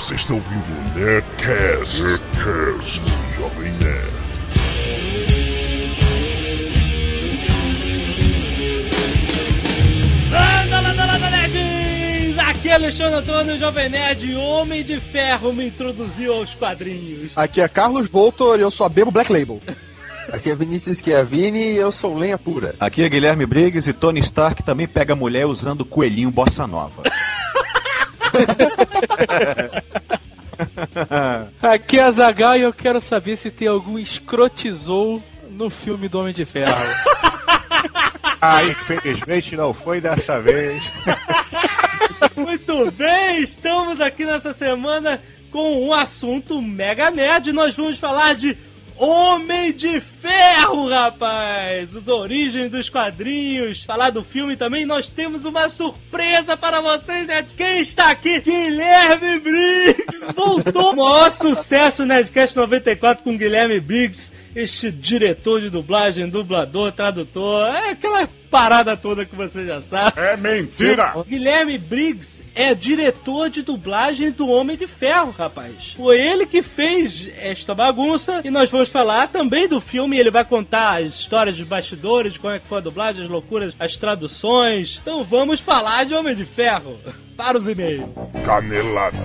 Você está ouvindo o Nerdcast, Nerdcast do Jovem Nerd. Landa, landa, landa, nerds! Aqui é Alexandre Antônio, Jovem Nerd, Homem de Ferro, me introduziu aos quadrinhos. Aqui é Carlos Voltor e eu só bebo Black Label. Aqui é Vinícius Schiavini e eu sou lenha pura. Aqui é Guilherme Briggs e Tony Stark também pega mulher usando coelhinho bossa nova. Aqui é a Zagal e eu quero saber se tem algum escrotizou no filme do Homem de Ferro. Ah, infelizmente não foi dessa vez. Muito bem, estamos aqui nessa semana com um assunto mega nerd. Nós vamos falar de Homem de Ferro, rapaz! As origens dos quadrinhos, falar do filme também. Nós temos uma surpresa para vocês, nerds. Quem está aqui? Guilherme Briggs! Voltou! Maior sucesso Nerdcast 94 com Guilherme Briggs. Este diretor de dublagem, dublador, tradutor, é aquela parada toda que você já sabe. É mentira! Guilherme Briggs é diretor de dublagem do Homem de Ferro, rapaz. Foi ele que fez esta bagunça e nós vamos falar também do filme. Ele vai contar as histórias dos bastidores, como é que foi a dublagem, as loucuras, as traduções. Então vamos falar de Homem de Ferro. Para os e-mails. Canelada.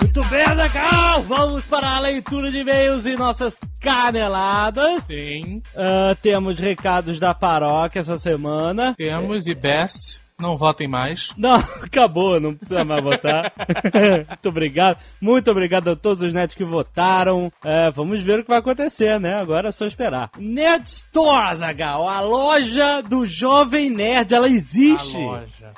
Muito bem, Azaghal! Vamos para a leitura de e-mails e nossas caneladas. Sim, Ah, temos recados da paróquia essa semana. temos e best. Não votem mais. Não, acabou, não precisa mais votar. Muito obrigado. Muito obrigado a todos os netos que votaram. É, vamos ver o que vai acontecer, né? Agora é só esperar. Nerd Store, Azaghal, a loja do Jovem Nerd, ela existe.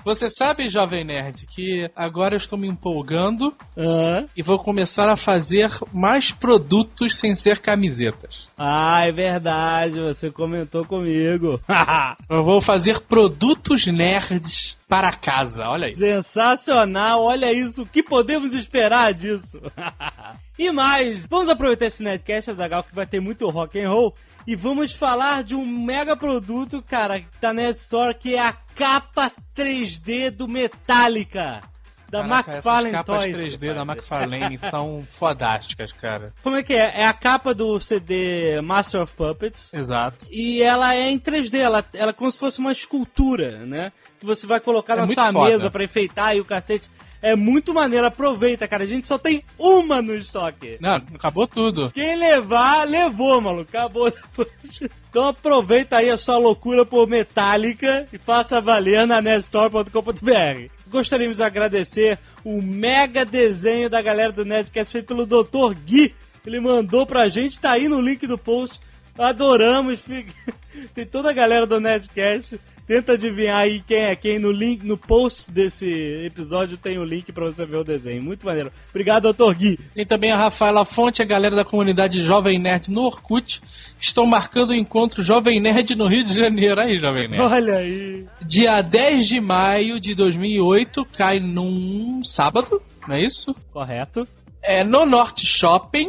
Você sabe, Jovem Nerd, que agora eu estou me empolgando Hã? e vou começar a fazer mais produtos sem ser camisetas. Ah, é verdade, você comentou comigo. Eu vou fazer produtos nerds para casa, olha isso. Sensacional, olha isso, o que podemos esperar disso? e mais, vamos aproveitar esse Nerdcast, Azaghal, que vai ter muito rock and roll, e vamos falar de um mega produto, cara, que tá na Store, que é a capa 3D do Metallica. Da Caraca, McFarlane essas capas Toys. 3D da McFarlane são fodásticas, cara. Como é que é? É a capa do CD Master of Puppets. Exato. E ela é em 3D, ela, ela é como se fosse uma escultura, né? Que você vai colocar É na sua foda. mesa pra enfeitar e o cacete. É muito maneiro, aproveita, cara. A gente só tem uma no estoque. Não, acabou tudo. Quem levar, levou, maluco. Acabou depois. Então aproveita aí a sua loucura por Metallica e faça valer na nerdstore.com.br. Gostaríamos de agradecer o mega desenho da galera do Nerdcast feito pelo Dr. Gui. Ele mandou pra gente, tá aí no link do post. Adoramos. fica- Tem toda a galera do Nerdcast. Tenta adivinhar aí quem é quem no link, no post desse episódio tem o link pra você ver o desenho. Muito maneiro. Obrigado, Dr. Gui. Tem também a Rafaela Fonte, a galera da comunidade Jovem Nerd no Orkut. Estão marcando o encontro Jovem Nerd no Rio de Janeiro. Aí, Jovem Nerd. Olha aí. Dia 10 de maio de 2008, cai num sábado, não é isso? Correto. É no Norte Shopping,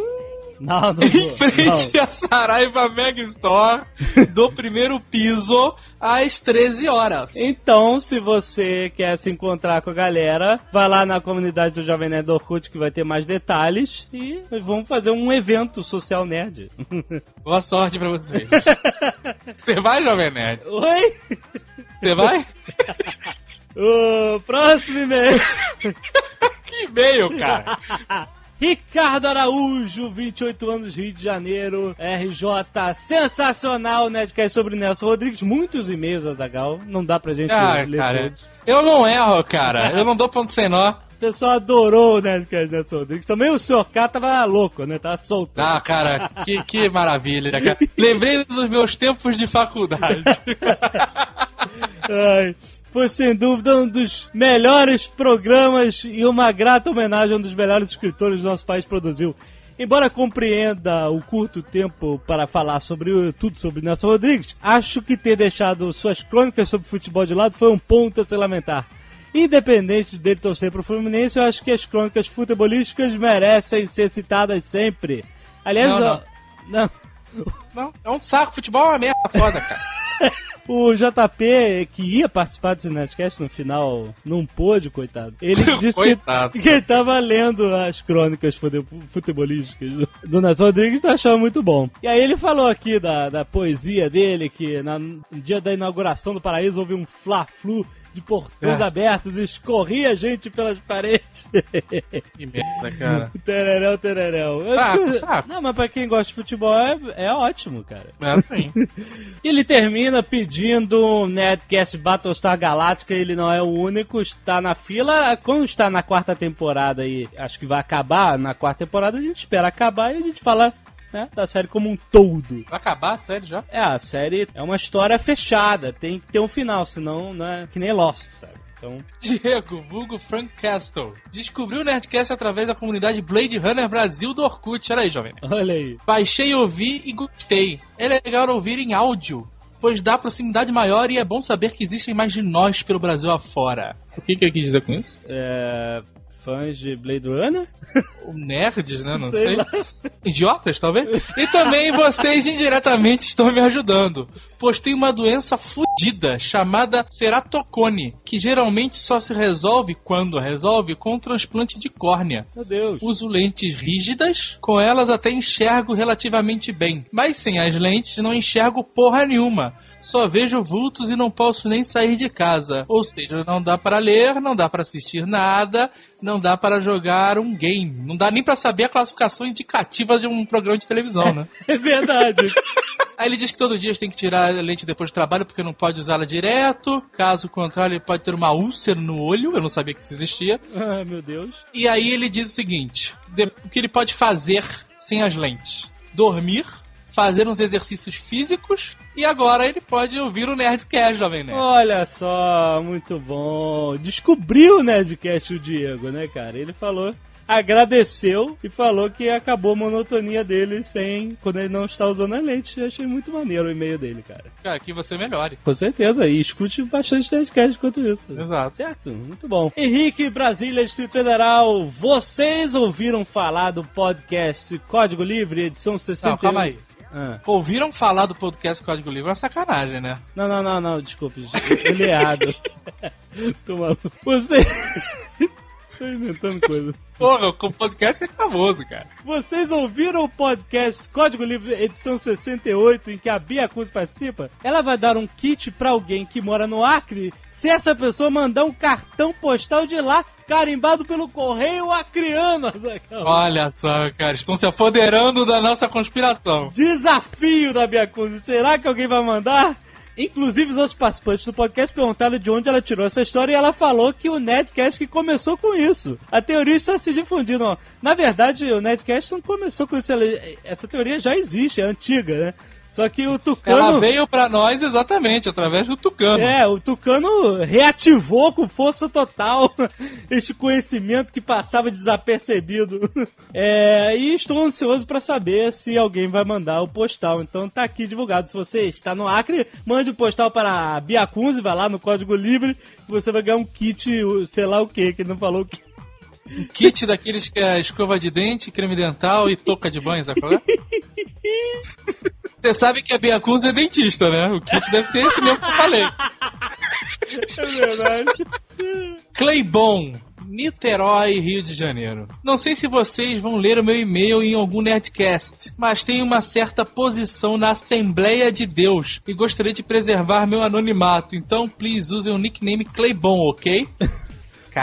Não, não em frente à Saraiva Mega Store, do primeiro piso, às 13 horas. Então, se você quer se encontrar com a galera, vai lá na comunidade do Jovem Nerd Orkut que vai ter mais detalhes e vamos fazer um evento social nerd. Boa sorte pra vocês. Você vai, Jovem Nerd? Oi? Você vai? O próximo e-mail. Que e-mail, cara. Ricardo Araújo, 28 anos, Rio de Janeiro, RJ, sensacional, Nerdcast sobre Nelson Rodrigues, muitos e-mails, Azagal, não dá pra gente Ah, ler cara. todos. Eu não erro, cara. Eu não dou ponto sem nó. O pessoal adorou o Nerdcast Nelson Rodrigues, também o Sr. K tava louco, né, tava solto. Ah, cara, que, que maravilha, cara. Lembrei dos meus tempos de faculdade. Ai, foi sem dúvida um dos melhores programas e uma grata homenagem a um dos melhores escritores do nosso país produziu. Embora compreenda o curto tempo para falar sobre o- tudo sobre Nelson Rodrigues, acho que ter deixado suas crônicas sobre futebol de lado foi um ponto a se lamentar. Independente dele torcer pro Fluminense, eu acho que as crônicas futebolísticas merecem ser citadas sempre. Aliás, Não, ó- não. Não, é um saco. Futebol é uma merda foda, cara. O JP, que ia participar desse Nerdcast no final, não pôde, coitado. Ele disse que, Coitado. que ele tava lendo as crônicas fute- futebolísticas do, do Nelson Rodrigues e achava muito bom. E aí ele falou aqui da, da poesia dele, que na- no dia da inauguração do Paraíso houve um fla-flu de portões É. abertos escorria gente pelas paredes. Que merda, cara. Fraco, que- fraco. Não, mas pra quem gosta de futebol é, é ótimo, cara. É assim. Ele termina pedindo um Nerdcast Battlestar Galactica, ele não é o único, está na fila. Quando está na quarta temporada e acho que vai acabar na quarta temporada, a gente espera acabar e a gente fala né, da série como um todo. Vai acabar, sério, já? É, a série é uma história fechada, tem que ter um final, senão não é que nem Lost, sabe? Então, Diego, vulgo Frank Castle, descobriu o Nerdcast através da comunidade Blade Runner Brasil do Orkut. Olha aí, jovem. olha aí. Baixei, ouvi e gostei. É legal ouvir em áudio, pois dá proximidade maior e é bom saber que existem mais de nós pelo Brasil afora. O que, que ele quis dizer com isso? É, fãs de Blade Runner? Nerds, né? Não Sei sei. Idiotas, talvez? E também vocês indiretamente estão me ajudando. Pois tem uma doença fodida chamada ceratocone, que geralmente só se resolve, quando resolve, com o transplante de córnea. Meu Deus. Uso lentes rígidas, com elas até enxergo relativamente bem. Mas sem as lentes não enxergo porra nenhuma. Só vejo vultos e não posso nem sair de casa. Ou seja, não dá para ler, não dá para assistir nada, não dá para jogar um game. Não dá nem para saber a classificação indicativa de um programa de televisão, né? É verdade. Aí ele diz que todo dia tem que tirar a lente depois do trabalho porque não pode usá-la direto. Caso contrário, ele pode ter uma úlcera no olho. Eu não sabia que isso existia. ah, meu Deus. E aí ele diz o seguinte: o que ele pode fazer sem as lentes? Dormir, fazer uns exercícios físicos e agora ele pode ouvir o Nerdcast, jovem nerd. Olha só, muito bom. Descobriu o Nerdcast o Diego, né, cara? Ele falou, agradeceu e falou que acabou a monotonia dele sem quando ele não está usando a lente. Eu achei muito maneiro o e-mail dele, cara. Cara, que você melhore. Com certeza, e escute bastante Nerdcast enquanto isso. Exato. Certo, muito bom. Henrique, Brasília, Distrito Federal, vocês ouviram falar do podcast Código Livre, edição 61? Não, calma aí. Ah. Ouviram falar do podcast Código Livre? É uma sacanagem, né? Não, não, não, não, desculpe. Errado. Tô maluco. Você. Tô inventando coisa. Porra, o podcast é famoso, cara. Vocês ouviram o podcast Código Livre edição 68 em que a Bia Cruz participa? Ela vai dar um kit pra alguém que mora no Acre se essa pessoa mandar um cartão postal de lá carimbado pelo correio acriano. Azaghal. Olha só, cara, estão se apoderando da nossa conspiração. Desafio da Bia Cruz. Será que alguém vai mandar? Inclusive, os outros participantes do podcast perguntaram de onde ela tirou essa história e ela falou que o Nerdcast que começou com isso. A teoria está se difundindo. ó. Na verdade, o Nerdcast não começou com isso. Essa teoria já existe, é antiga, né? Só que o Tucano... Ela veio pra nós exatamente através do Tucano. É, o Tucano reativou com força total este conhecimento que passava desapercebido. É, e estou ansioso para saber se alguém vai mandar o postal. Então tá aqui divulgado. Se você está no Acre, mande o postal para a Bia Kunze, vai lá no Código Livre, você vai ganhar um kit, sei lá o que, que ele não falou o que. Kit daqueles que é escova de dente, creme dental e touca de banho, sabe qual é? Você sabe que a Bia Cruz é dentista, né? O kit deve ser esse mesmo que eu falei. É verdade. Claybon, Niterói, Rio de Janeiro. Não sei se vocês vão ler o meu e-mail em algum Nerdcast, mas tenho uma certa posição na Assembleia de Deus e gostaria de preservar meu anonimato. Então, please, usem o nickname Claybon, ok?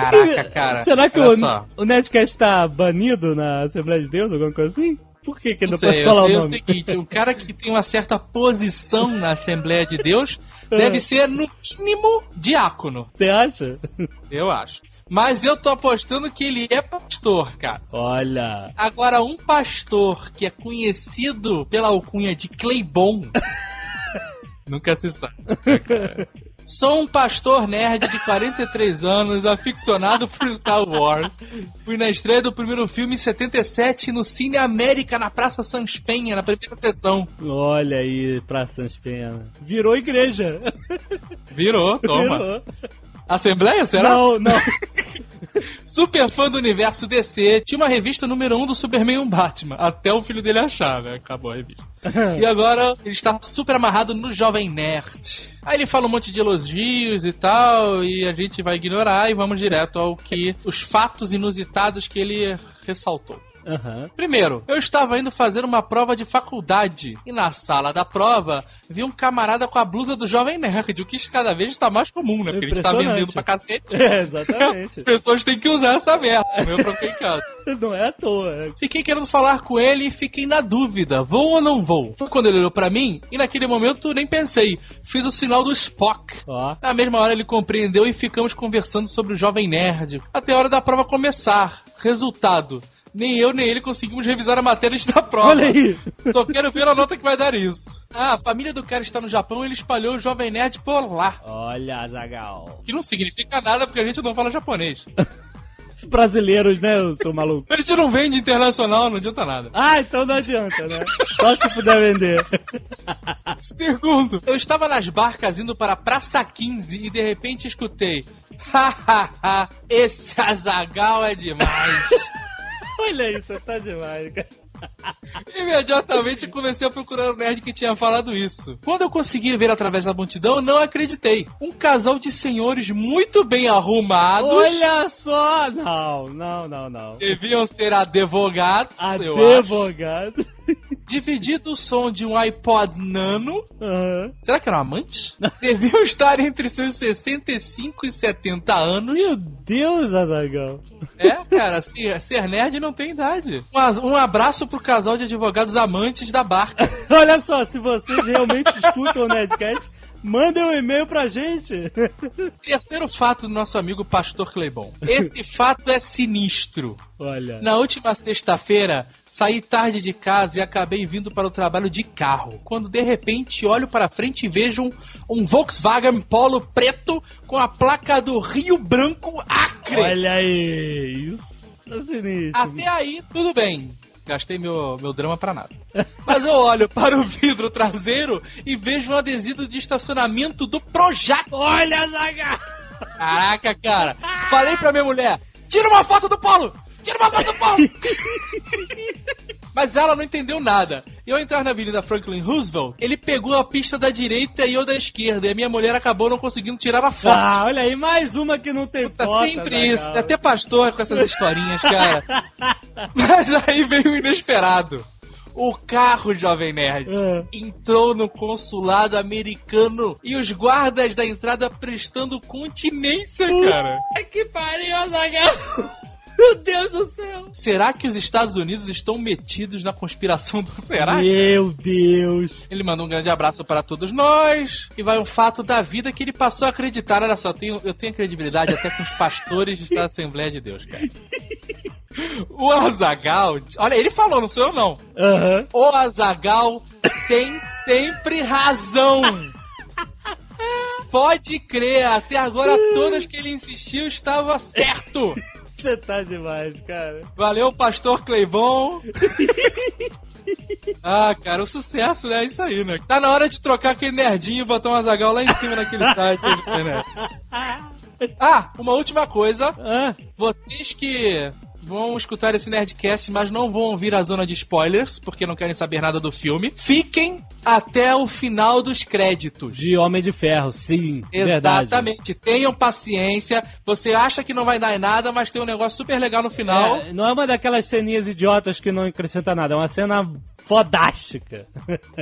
Caraca, cara. Será que o, só. o Nerdcast está banido na Assembleia de Deus, alguma coisa assim? Por que, que ele Não não, sei, pode eu falar sei o o nome? seguinte, o cara que tem uma certa posição na Assembleia de Deus É. deve ser, no mínimo, diácono, Você acha? eu acho. Mas eu tô apostando que ele é pastor, cara. Olha. Agora, um pastor que é conhecido pela alcunha de Claybon, nunca se sabe. Sou um pastor nerd de 43 anos, aficionado por Star Wars. Fui na estreia do primeiro filme em 77 no Cine América, na Praça Sans Penha, na primeira sessão. Olha aí, Praça Sans Pena. Virou igreja. Virou, toma. Virou. Assembleia, será? Não, não. super fã do universo DC, tinha uma revista número 1 um do Superman e um Batman, até o filho dele achar, né? Acabou a revista. E agora ele está super amarrado no Jovem Nerd. Aí ele fala um monte de elogios e tal, e a gente vai ignorar e vamos direto ao que os fatos inusitados que ele ressaltou. Aham. Primeiro, eu estava indo fazer uma prova de faculdade e na sala da prova vi um camarada com a blusa do Jovem Nerd, o que cada vez está mais comum, né? Porque tá Impressionante. vendendo pra cacete. É, exatamente. As pessoas têm que usar essa merda. Eu troquei em casa. Não é à toa. é. Fiquei querendo falar com ele e fiquei na dúvida, vou ou não vou? Foi quando ele olhou pra mim e naquele momento nem pensei. Fiz o sinal do Spock. Ó. Na mesma hora ele compreendeu e ficamos conversando sobre o Jovem Nerd. Até a hora da prova começar. Resultado. Nem eu nem ele conseguimos revisar a matéria antes da prova. Olha aí. Só quero ver a nota que vai dar isso. Ah, a família do cara está no Japão e ele espalhou o Jovem Nerd por lá. Olha, Zagal. Que não significa nada porque a gente não fala japonês. Brasileiros, né, seu maluco? A gente não vende internacional, não adianta nada. Ah, então não adianta, né? Só se puder vender. Segundo, eu estava nas barcas indo para a Praça 15 e de repente escutei. Hahaha, esse Azagal é demais. Olha isso, tá demais, cara. Imediatamente comecei a procurar o nerd que tinha falado isso. Quando eu consegui ver através da multidão, não acreditei. Um casal de senhores muito bem arrumados. Olha só! Não, não, não, não. Deviam ser advogados, eu acho. Advogado. Dividido o som de um iPod Nano. Aham. Será que eram amantes? Deviam estar entre seus 65 e 70 anos. Meu Deus, Azagal. É, cara, ser, ser nerd não tem idade. Um, um abraço pro casal de advogados amantes da barca. Olha só, se vocês realmente escutam o Nerdcast, mandem um e-mail pra gente. Terceiro fato do nosso amigo Pastor Cleibon. Esse fato é sinistro. Olha. Na última sexta-feira, saí tarde de casa e acabei vindo para o trabalho de carro. Quando de repente olho para frente e vejo um, um Volkswagen Polo preto com a placa do Rio Branco Acre. Olha aí. Isso é sinistro. Até aí, tudo bem. Gastei meu, meu drama pra nada. Mas eu olho para o vidro traseiro e vejo um adesivo de estacionamento do Projac. Olha, Zagal. Caraca, cara. Falei pra minha mulher: tira uma foto do Polo! Tira uma foto do Polo! Mas ela não entendeu nada. E ao entrar na Avenida Franklin Roosevelt, ele pegou a pista da direita e eu da esquerda. E a minha mulher acabou não conseguindo tirar a foto. Ah, olha aí, mais uma que não tem Tá foto. sempre isso, até pastor com essas historinhas, cara. Mas aí veio o inesperado. O carro, Jovem Nerd, Ah. entrou no consulado americano e os guardas da entrada prestando continência, cara. Ai, que pariu, Azaghal. Meu Deus do céu. Será que os Estados Unidos estão metidos na conspiração do Será? Meu Deus. Ele manda um grande abraço para todos nós e vai um fato da vida que ele passou a acreditar. Olha só, eu tenho, eu tenho credibilidade até com os pastores da Assembleia de Deus, cara. O Azagal, olha, ele falou, não sou eu não. Aham. O Azagal tem sempre razão. Pode crer, até agora todas que ele insistiu estava certo. Você tá demais, cara. Valeu, pastor Cleibon. Ah, cara, o sucesso né, é isso aí, né? Tá na hora de trocar aquele nerdinho e botar um Azagal lá em cima naquele site. né? Ah, uma última coisa. Ah, Vocês que vão escutar esse Nerdcast, mas não vão ouvir a zona de spoilers, porque não querem saber nada do filme, fiquem até o final dos créditos. de Homem de Ferro, sim. Verdade. Exatamente. Tenham paciência. Você acha que não vai dar em nada, mas tem um negócio super legal no final. É, não é uma daquelas ceninhas idiotas que não acrescenta nada, é uma cena fodástica.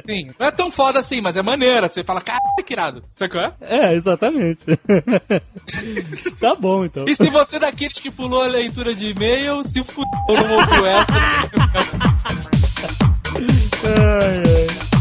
Sim. Não é tão foda assim, mas é maneira. Você fala, cara, que irado. Sabe qual é? É, exatamente. tá bom, então. E se você é daqueles que pulou a leitura de e-mail, se fudeu, não ouviu essa. Ai, ai.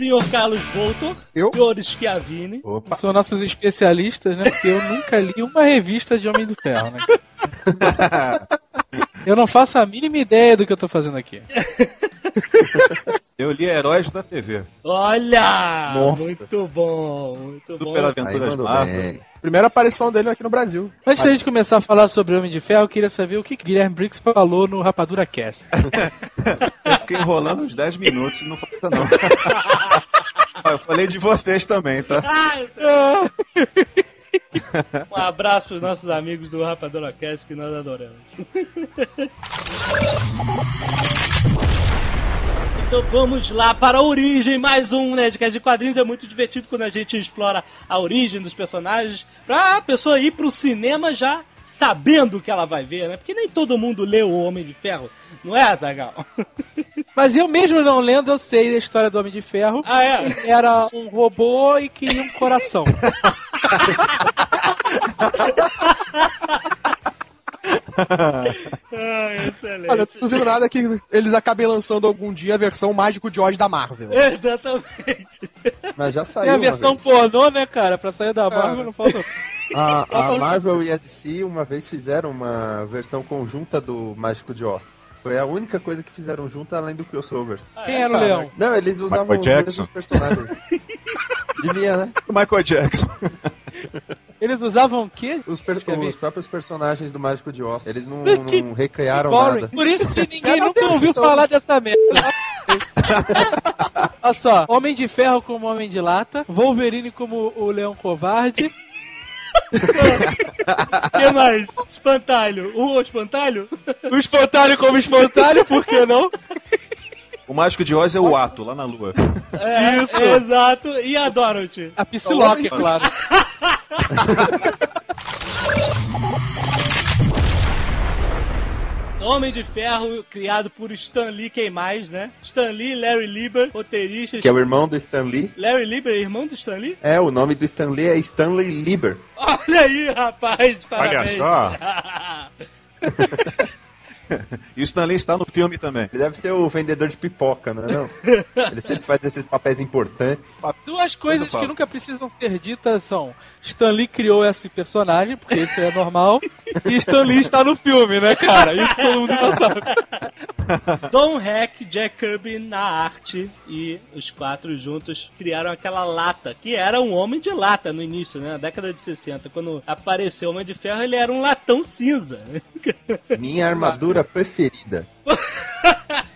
Senhor Carlos Voltor, Eu? senhor Schiavini. Opa. São nossos especialistas, né? Porque eu nunca li uma revista de Homem do Ferro, né? Eu não faço a mínima ideia do que eu tô fazendo aqui. Eu li Heróis da TV. Olha! Nossa. Muito bom, muito bom. Super Aí Aventuras Marvel. Primeira aparição dele aqui no Brasil. Antes da gente começar a falar sobre Homem de Ferro, eu queria saber o que Guilherme Briggs falou no Rapadura Cast. Eu fiquei enrolando uns 10 minutos e não falta não. eu falei de vocês também, tá? Um abraço pros nossos amigos do Rapadura Cast que nós adoramos. Então vamos lá para a origem, mais um Nerdcast de quadrinhos. É muito divertido quando a gente explora a origem dos personagens pra pessoa ir pro cinema já sabendo o que ela vai ver, né? Porque nem todo mundo lê o Homem de Ferro, não é, Azagal? Mas eu mesmo não lendo, eu sei da história do Homem de Ferro. Ah, é? Era um robô e queria um coração. Ah, excelente. Olha, eu não duvido nada que eles acabem lançando algum dia a versão Mágico de Oz da Marvel. Exatamente. Mas já saiu. a uma versão vez. pornô, né, cara? Pra sair da Marvel não falta. A, a Marvel e a DC uma vez fizeram uma versão conjunta do Mágico de Oz. Foi a única coisa que fizeram junto além do crossovers. Quem era o leão? Não, eles usavam os mesmos personagens. Devia, né? O Michael Jackson. Eles usavam o quê? Os, per- Escrevi. os próprios personagens do Mágico de Oz. Eles não, Que- não recriaram nada. Por isso que ninguém nunca ouviu falar dessa merda. Olha só, Homem de Ferro como Homem de Lata, Wolverine como o Leão Covarde, O que mais? Espantalho. O espantalho? o Espantalho como Espantalho, por que não? O Mágico de Oz é o ato, lá na lua. É, Isso. exato. E a Dorothy? A Psylocke, é claro. Homem de Ferro, criado por Stan Lee, quem mais, né? Stan Lee, Larry Lieber, roteiristas. Que é o irmão do Stan Lee. Larry Lieber é irmão do Stan Lee? É, o nome do Stan Lee é Stanley Lieber. Olha aí, rapaz, parabéns. só. E o Stanley está no filme também. Ele deve ser o vendedor de pipoca, não é não? Ele sempre faz esses papéis importantes. Duas coisas que nunca precisam ser ditas são Stan Lee criou esse personagem, porque isso é normal, e Stan Lee está no filme, né, cara? Isso todo mundo já sabe. Don Heck, Jack Kirby na arte e os quatro juntos criaram aquela lata, que era um homem de lata no início, né? Na década de 60. Quando apareceu o Homem de Ferro, ele era um latão cinza. Minha armadura preferida.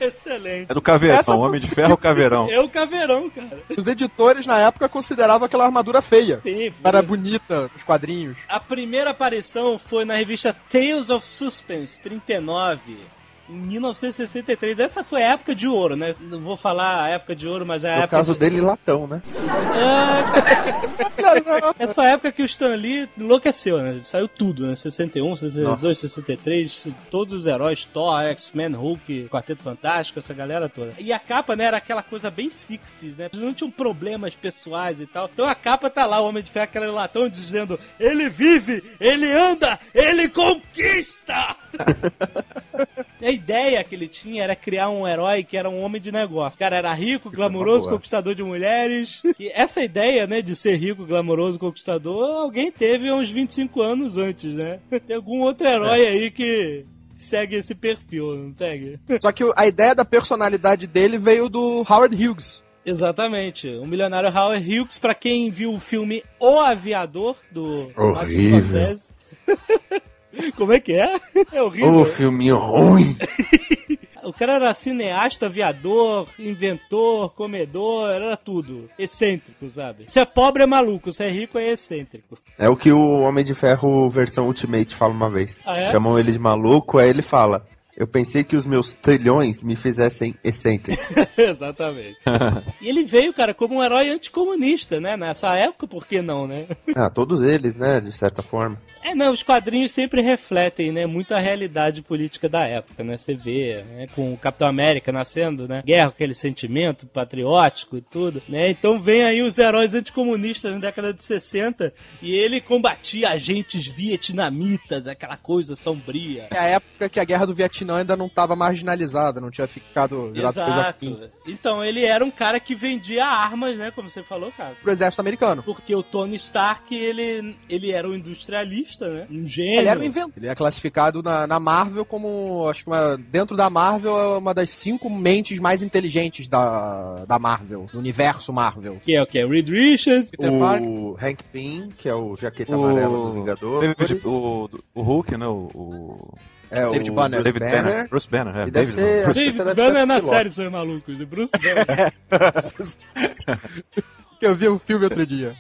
Excelente. É do Caveirão, Essa foi- Homem de Ferro Caveirão. É o caveirão, cara. Os editores na época consideravam aquela armadura feia. Sim, Era bonita nos quadrinhos. A primeira aparição foi na revista Tales of Suspense 39. Em 1963, essa foi a época de ouro, né? Não vou falar a época de ouro, mas é a No época. caso de... dele, latão, né? É, Essa foi a época que o Stan Lee enlouqueceu, né? Saiu tudo, né? 61, 62, Nossa. 63, todos os heróis, Thor, X-Men, Hulk, Quarteto Fantástico, essa galera toda. E a capa, né, era aquela coisa bem 60s, né? Eles não tinham problemas pessoais e tal. Então a capa tá lá, o Homem de Ferro, aquele latão dizendo: ele vive, ele anda, ele conquista! a ideia que ele tinha era criar um herói que era um homem de negócio. O cara era rico, glamouroso, boa. conquistador de mulheres. E essa ideia, né, de ser rico, glamouroso, conquistador, alguém teve uns 25 anos antes, né? Tem algum outro herói aí que segue esse perfil, não segue? Só que a ideia da personalidade dele veio do Howard Hughes. Exatamente. O milionário Howard Hughes, pra quem viu o filme O Aviador, do Horrível. Scorsese. Como é que é? É horrível. Ô, filminho ruim. O cara era cineasta, aviador, inventor, comedor, era tudo. Excêntrico, sabe? Se é pobre é maluco, se é rico é excêntrico. É o que o Homem de Ferro versão Ultimate fala uma vez. Ah, é? Chamam ele de maluco, aí ele fala: Eu pensei que os meus trilhões me fizessem excêntrico. Exatamente. e ele veio, cara, como um herói anticomunista, né? Nessa época, por que não, né? ah, todos eles, né, de certa forma. É, não, os quadrinhos sempre refletem, né, muito a realidade política da época, né? Você vê, né, com o Capitão América nascendo, né? Guerra, aquele sentimento patriótico e tudo, né? Então vem aí os heróis anticomunistas na década de 60 e ele combatia agentes vietnamitas, aquela coisa sombria. É a época que a guerra do Vietnã Vietnã ainda não estava marginalizada, não tinha ficado virado coisa Exato. Então ele era um cara que vendia armas, né? Como você falou, cara. pro exército americano. Porque o Tony Stark, ele, ele era um industrialista, né? Um gênio. Ele era um inventor. Ele é classificado na, na Marvel como, acho que uma- dentro da Marvel, é uma das cinco mentes mais inteligentes da, da Marvel, do universo Marvel. Que é o que? Reed Richards. Peter. O Hank Pym, que é o jaqueta O- amarela dos Vingadores. David- o, o Hulk, né? O, o é, David o Banner. David Banner. Bruce Banner, é. E deve David ser- que David Banner na Psylocke. série, seus malucos. De Bruce Banner. Que eu vi o filme outro dia.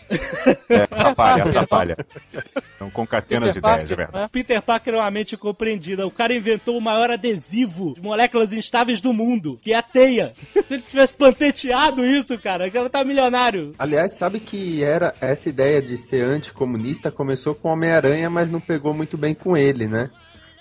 É, atrapalha, atrapalha. Então concatena as Peter ideias, de Parker, verdade. Peter Parker é uma mente compreendida. O cara inventou o maior adesivo de moléculas instáveis do mundo, que é a teia. Se ele tivesse panteteado isso, cara, que ela tá milionário. Aliás, sabe que era essa ideia de ser anticomunista começou com Homem-Aranha, mas não pegou muito bem com ele, né?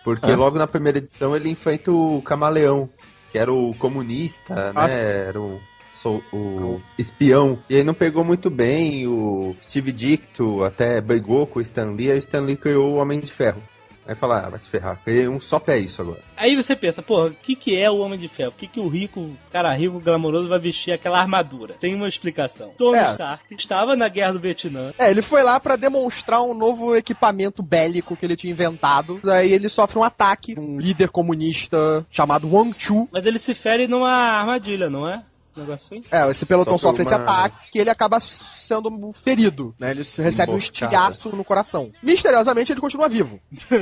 Porque Ah. logo na primeira edição ele enfrenta o Camaleão, que era o comunista, Ah, né? sim. Era o, sou- o espião. E aí não pegou muito bem. O Steve Dicto até brigou com o Stan Lee, aí o Stan Lee criou o Homem de Ferro. Aí fala, ah, vai se ferrar, criei um só pra isso agora. Aí você pensa, porra, o que, que é o Homem de Ferro? O que, que o rico, cara rico, glamouroso, vai vestir aquela armadura? Tem uma explicação. Tony É. Stark estava na guerra do Vietnã. É, ele foi lá pra demonstrar um novo equipamento bélico que ele tinha inventado. Aí ele sofre um ataque de um líder comunista chamado Wang Chu. Mas ele se fere numa armadilha, não é? Um negócio assim? É, esse pelotão Sofre sofre esse uma- ataque que ele acaba sendo ferido, né? Ele recebe um estilhaço no coração. Misteriosamente ele continua vivo.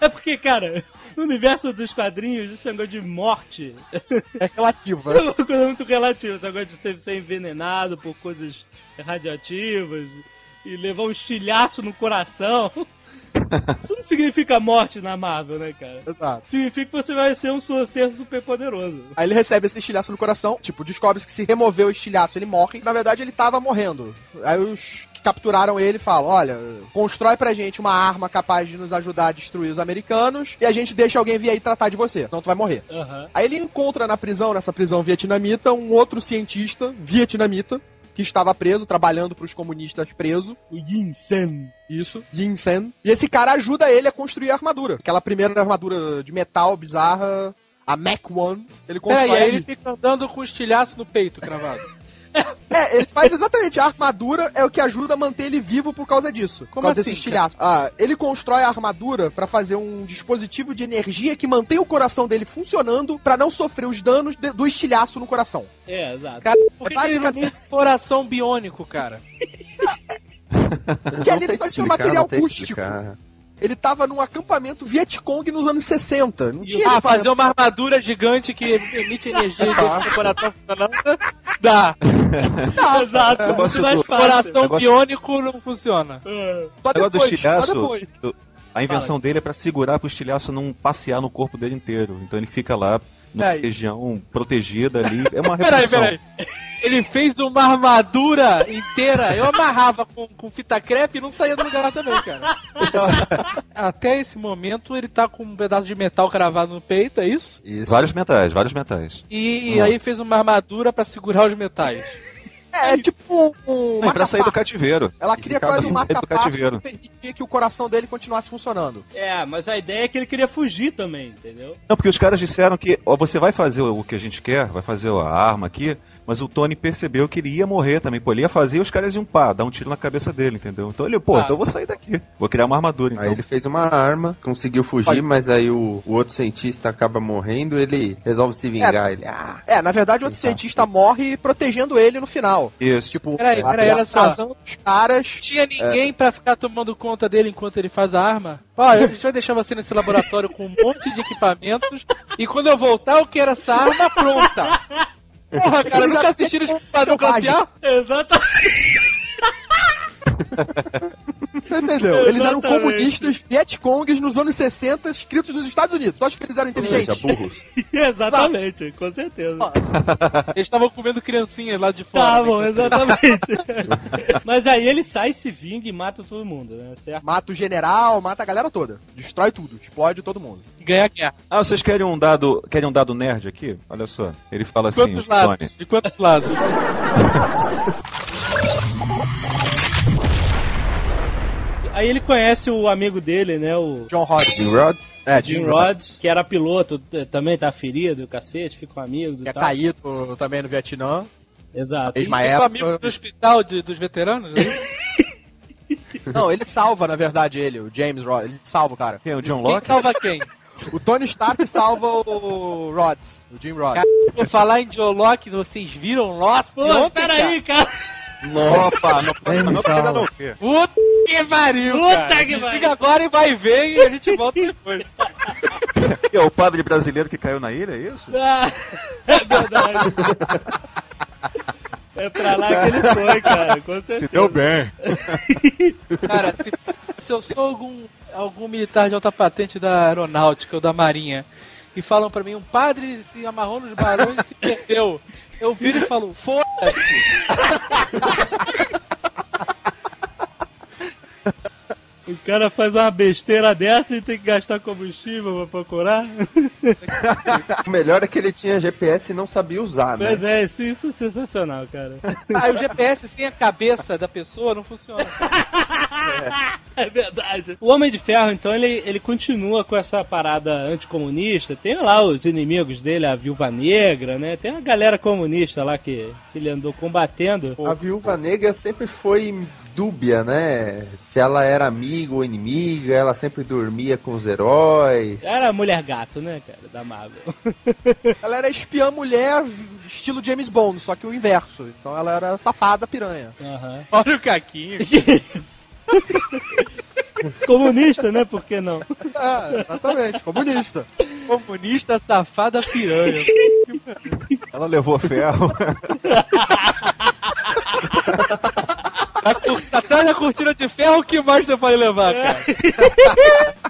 É porque, cara, no universo dos quadrinhos, esse negócio de morte É relativa. é uma coisa muito relativa. Esse negócio de ser, ser envenenado por coisas radioativas e levar um estilhaço no coração. Isso não significa morte na Marvel, né, cara? Exato. Significa que você vai ser um ser super poderoso. Aí ele recebe esse estilhaço no coração, tipo, descobre que se remover o estilhaço ele morre. Na verdade ele tava morrendo. Aí os que capturaram ele falam, olha, constrói pra gente uma arma capaz de nos ajudar a destruir os americanos e a gente deixa alguém vir aí tratar de você, senão tu vai morrer. Aham. Aí ele encontra na prisão, nessa prisão vietnamita, um outro cientista vietnamita que estava preso, trabalhando pros comunistas preso. O Yin Sen. Isso, Yin Sen. E esse cara ajuda ele a construir a armadura. Aquela primeira armadura de metal bizarra, a Mac One, ele constrói Peraí, ele fica andando com o estilhaço no peito cravado. É, ele faz exatamente. A armadura é o que ajuda a manter ele vivo por causa disso. Como por causa assim, desse estilhaço. Ah, ele constrói a armadura pra fazer um dispositivo de energia que mantém o coração dele funcionando pra não sofrer os danos de- do estilhaço no coração. É, exato. Cara, por que, É que ele não basicamente- tem coração biônico, cara? Porque ali ele só tinha material acústico. acústico. Ele tava num acampamento Vietcong nos anos 60. Não tinha Ah, fazer uma armadura gigante que emite energia e deixa o coração funcionando? Dá. Exato, muito negócio mais do- fácil. Coração negócio- biônico não funciona. É. Só do só estilhaço, depois. a invenção dele é pra segurar pro estilhaço não passear no corpo dele inteiro. Então ele fica lá numa É, região protegida ali. É uma Peraí, repressão. peraí. Ele fez uma armadura inteira. Eu amarrava com, com fita crepe e não saía do lugar também, cara. Até esse momento ele tá com um pedaço de metal cravado no peito, é isso? Isso. Vários metais, vários metais. E, e aí fez uma armadura pra segurar os metais. É, é tipo um. E pra sair do cativeiro. Ela cria ficava quase um marca-passo cativeiro. que permitia que o coração dele continuasse funcionando. É, mas a ideia é que ele queria fugir também, entendeu? Não, porque os caras disseram que ó, você vai fazer o que a gente quer, vai fazer a arma aqui, mas o Tony percebeu que ele ia morrer também. Pô, ele ia fazer e os caras iam pá, dar um tiro na cabeça dele, entendeu? Então ele, pô, Ah. então eu vou sair daqui. Vou criar uma armadura, então. Aí ele fez uma arma, conseguiu fugir, Olha. mas aí o, o outro cientista acaba morrendo, ele resolve se vingar. Ele, ah, É, na verdade, o outro cientista morre protegendo ele no final. Isso. Tipo, Peraí, a- peraí, olha só. os caras. Tinha ninguém pra ficar tomando conta dele enquanto ele faz a arma? Olha, a gente vai deixar você nesse laboratório com um monte de equipamentos e quando eu voltar eu quero essa arma pronta. Porra, cara, nunca assistiram Esquadrão Classe A? Exatamente. Você entendeu? Eles eram comunistas Vietcongs nos anos 60, escritos nos Estados Unidos. Tu acha que eles eram seja, inteligentes? burros. Exatamente, com certeza. Eles estavam comendo criancinhas lá de fora. Bom, né? exatamente. Mas aí ele sai, se vinga e mata todo mundo, né? Certo? Mata o general, mata a galera toda. Destrói tudo, explode todo mundo. Ganha a guerra. Ah, vocês querem um dado, querem um dado nerd aqui? Olha só. Ele fala De assim, quantos lados? De quantos lados? Aí ele conhece o amigo dele, né? O John Hodge. Jim Rods? É, Jim Rhodes, que era piloto, t- também tá ferido, o cacete, ficam amigos e Que é tal. caído também no Vietnã. Exato. Mesma E- Ficou amigo época. do hospital de- dos veteranos? né? Não, ele salva, na verdade, ele, o James Rhodes. Ele salva o cara. Quem é o John Quem Locke? salva quem? O Tony Stark salva o Rhodes, o Jim Rhodes. Vou falar em Joe Locke, vocês viram Lost Pô, ontem, peraí, cara. Opa, não pode não, ainda não vê. Puta que pariu, Puta cara. que pariu. agora e vai ver e a gente volta depois. É o padre brasileiro que caiu na ilha, é isso? Ah, é verdade. É pra lá que ele foi, cara, com Se certeza. deu bem. Cara, se, se eu sou algum, algum militar de alta patente da aeronáutica ou da marinha e falam pra mim, um padre se amarrou nos balões e se perdeu. Eu viro e falo, foda-se. O cara faz uma besteira dessa e tem que gastar combustível pra procurar. O melhor é que ele tinha GPS e não sabia usar, né? Mas é, isso, isso é sensacional, cara. Ah, o GPS sem a cabeça da pessoa não funciona. É verdade. O Homem de Ferro, então, ele, ele continua com essa parada anticomunista. Tem lá os inimigos dele, a Viúva Negra, né? Tem uma galera comunista lá que, que ele andou combatendo. A viúva negra sempre foi dúbia, né? Se ela era amiga ou inimiga, ela sempre dormia com os heróis. Era mulher gato, né, cara, da Marvel. Ela era espiã mulher, estilo James Bond, só que o inverso. Então ela era safada piranha. Aham. Olha o caquinho. Comunista, né? Por que não? É, exatamente, comunista. Comunista safada piranha. Ela levou ferro. A cur- Atrás da cortina de ferro, o que mais você pode levar, cara?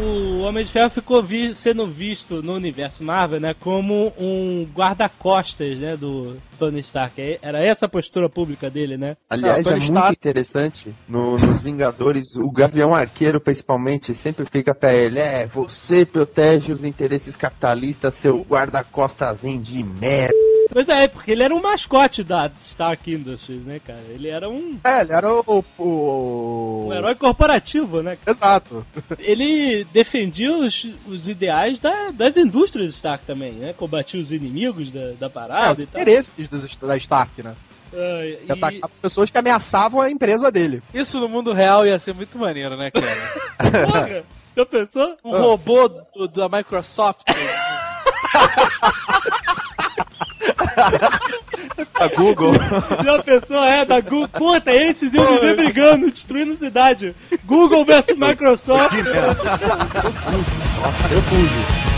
O Homem de Ferro ficou vi- sendo visto no universo Marvel, né, como um guarda-costas, né, do Tony Stark. É- Era essa a postura pública dele, né? Aliás, Não, é Tony muito Stark- interessante. No- nos Vingadores, o Gavião Arqueiro, principalmente, sempre fica pra ele: é, você protege os interesses capitalistas, seu guarda-costazinho de merda. Pois é, porque ele era um mascote da Stark Industries, né, cara? Ele era um, É, ele era o. o... um herói corporativo, né? Exato. Ele defendia os, os ideais da- das indústrias Stark também, né? Combatia os inimigos da, da É, os parada e tal. interesses dos- da Stark, né? Ah, E e- atacava pessoas que ameaçavam a empresa dele. Isso no mundo real ia ser muito maneiro, né, cara? Porra, já pensou? Um robô do- da Microsoft. A Google. Já pensou, é, da Google. Puta, esses iam viver brigando, destruindo cidade. Google versus Microsoft. Nossa, eu fujo.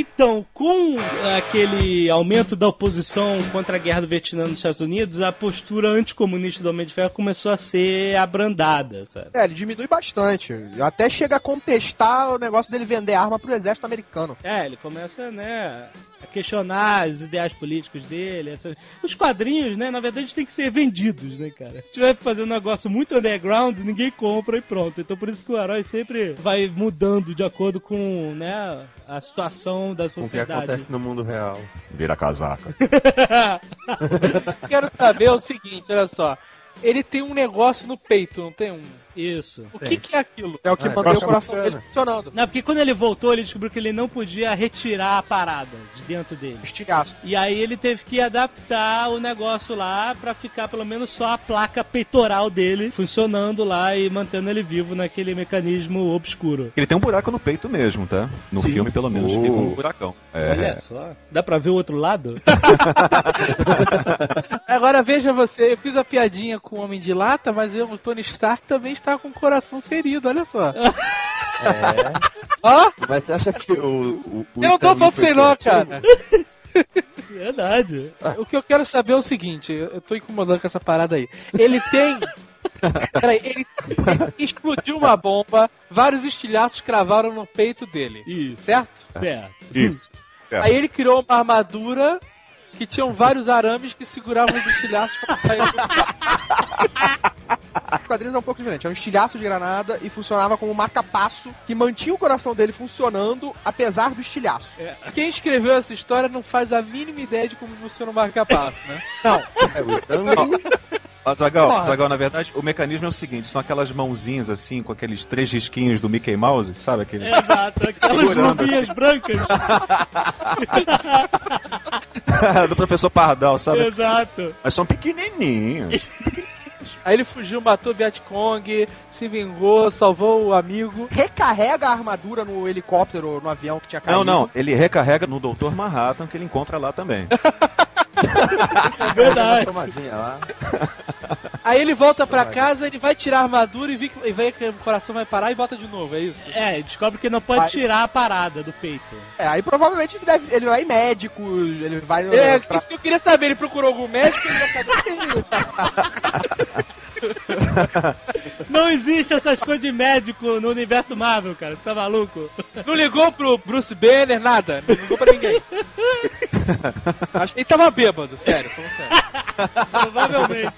Então, com aquele aumento da oposição contra a guerra do Vietnã nos Estados Unidos, a postura anticomunista do Homem de Ferro começou a ser abrandada, sabe? É, ele diminui bastante. Até chega a contestar o negócio dele vender arma pro exército americano. É, ele começa, né, questionar os ideais políticos dele. essa- Os quadrinhos, né, na verdade, tem que ser vendidos, né, cara? Se tiver fazendo um negócio muito underground, ninguém compra e pronto. Então por isso que o herói sempre vai mudando de acordo com, né, a situação da Com o que sociedade. acontece no mundo real. Vira casaca. Quero saber o seguinte, olha só. Ele tem um negócio no peito, não tem um? Isso. O que, que é aquilo? É o que Ah, mantém o coração dele funcionando. Não, porque quando ele voltou, ele descobriu que ele não podia retirar a parada de dentro dele. Estilhaço. E aí ele teve que adaptar o negócio lá pra ficar pelo menos só a placa peitoral dele funcionando lá e mantendo ele vivo naquele mecanismo obscuro. Ele tem um buraco no peito mesmo, tá? No Sim. filme, pelo menos, Oh. fica um buracão. É. Olha só. Dá pra ver o outro lado? Agora veja você, eu fiz a piadinha com o Homem de Lata, mas eu, o Tony Stark também está com o coração ferido, olha só. É. Ó, Mas você acha que o. o, o eu não tô falando não, criativo? cara. Verdade. O que eu quero saber é o seguinte, eu tô incomodando com essa parada aí. Ele tem. Peraí, ele, ele explodiu uma bomba, vários estilhaços cravaram no peito dele, Isso. certo? Certo. Isso. Aí ele criou uma armadura que tinham vários arames que seguravam os estilhaços pra sair do Os quadrinhos é um pouco diferente. É um estilhaço de granada e funcionava como marca-passo que mantinha o coração dele funcionando apesar do estilhaço. Quem escreveu essa história não faz a mínima ideia de como funciona o marca-passo, né? Não, É o Stanley. Azagal, Porra. Azagal, na verdade, o mecanismo é o seguinte: são aquelas mãozinhas assim, com aqueles três risquinhos do Mickey Mouse, sabe aquele? Exato, aquelas luvinhas brancas. do professor Pardal, sabe? Exato. Mas são pequenininhos. Aí ele fugiu, matou o Vietcong, se vingou, salvou o amigo. recarrega a armadura no helicóptero ou no avião que tinha caído. Não, não, ele recarrega no Dr. Manhattan, que ele encontra lá também. É verdade. Aí ele volta pra casa, ele vai tirar a armadura e vê, que, e vê que o coração vai parar e volta de novo, é isso? É, descobre que não pode Vai. tirar a parada do peito. É, aí provavelmente ele, deve, ele vai em médico, ele vai no. É, pra- isso que eu queria saber, ele procurou algum médico ele acabou... Não existe essas coisas de médico no universo Marvel, cara. Você tá maluco? Não ligou pro Bruce Banner, nada. Não ligou pra ninguém. Ele tava bêbado, sério, falando sério. Provavelmente.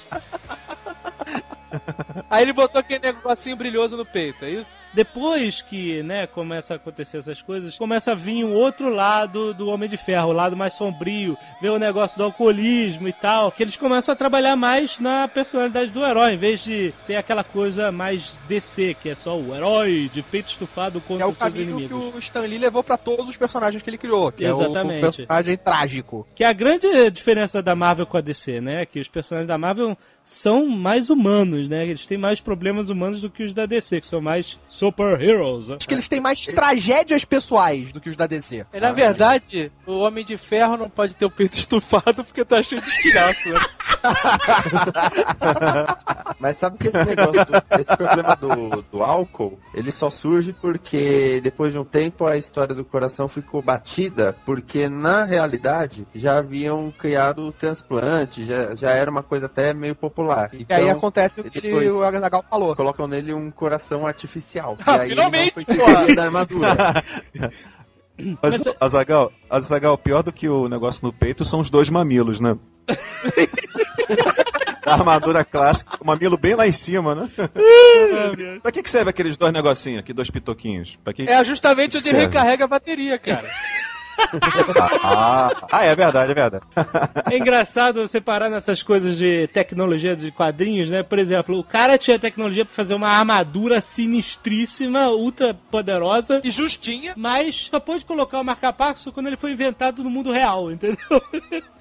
Aí ele botou aquele negocinho brilhoso no peito, é isso? Depois que, né, começa a acontecer essas coisas, começa a vir um outro lado do Homem de Ferro, o lado mais sombrio, ver o negócio do alcoolismo e tal, que eles começam a trabalhar mais na personalidade do herói, em vez de ser aquela coisa mais DC, que é só o herói de peito estufado que contra é o seus caminho que inimigos. o Stan Lee levou pra todos os personagens que ele criou, que é o- o, Exatamente. personagem trágico. Que é a grande diferença da Marvel com a DC, né? Que os personagens da Marvel são mais humanos, né? Eles têm mais problemas humanos do que os da DC, que são mais super-heroes. né? Acho que eles têm mais tragédias pessoais do que os da DC. E, na verdade, o Homem de Ferro não pode ter o peito estufado porque tá cheio de estilhaço, né? Mas sabe que esse negócio, do- esse problema do, do álcool, ele só surge porque depois de um tempo a história do coração ficou batida, porque na realidade já haviam criado o transplante, já, já era uma coisa até meio popular. E aí Então, acontece o que foi- o Azaghal falou. colocam nele um coração artificial. Ah, e aí finalmente, ele da armadura. Mas, Azagal, Azagal, pior do que o negócio no peito são os dois mamilos, né? da armadura clássica, o mamilo bem lá em cima, né? pra que, que serve aqueles dois negocinhos aqui, dois pitoquinhos? Pra que... É justamente onde Serve. recarrega a bateria, cara. Ah, ah, é verdade, é verdade. É engraçado você parar nessas coisas de tecnologia de quadrinhos, né? Por exemplo, o cara tinha tecnologia pra fazer uma armadura sinistríssima, ultra poderosa, E justinha. mas só pôde colocar o marca-passo quando ele foi inventado no mundo real, entendeu?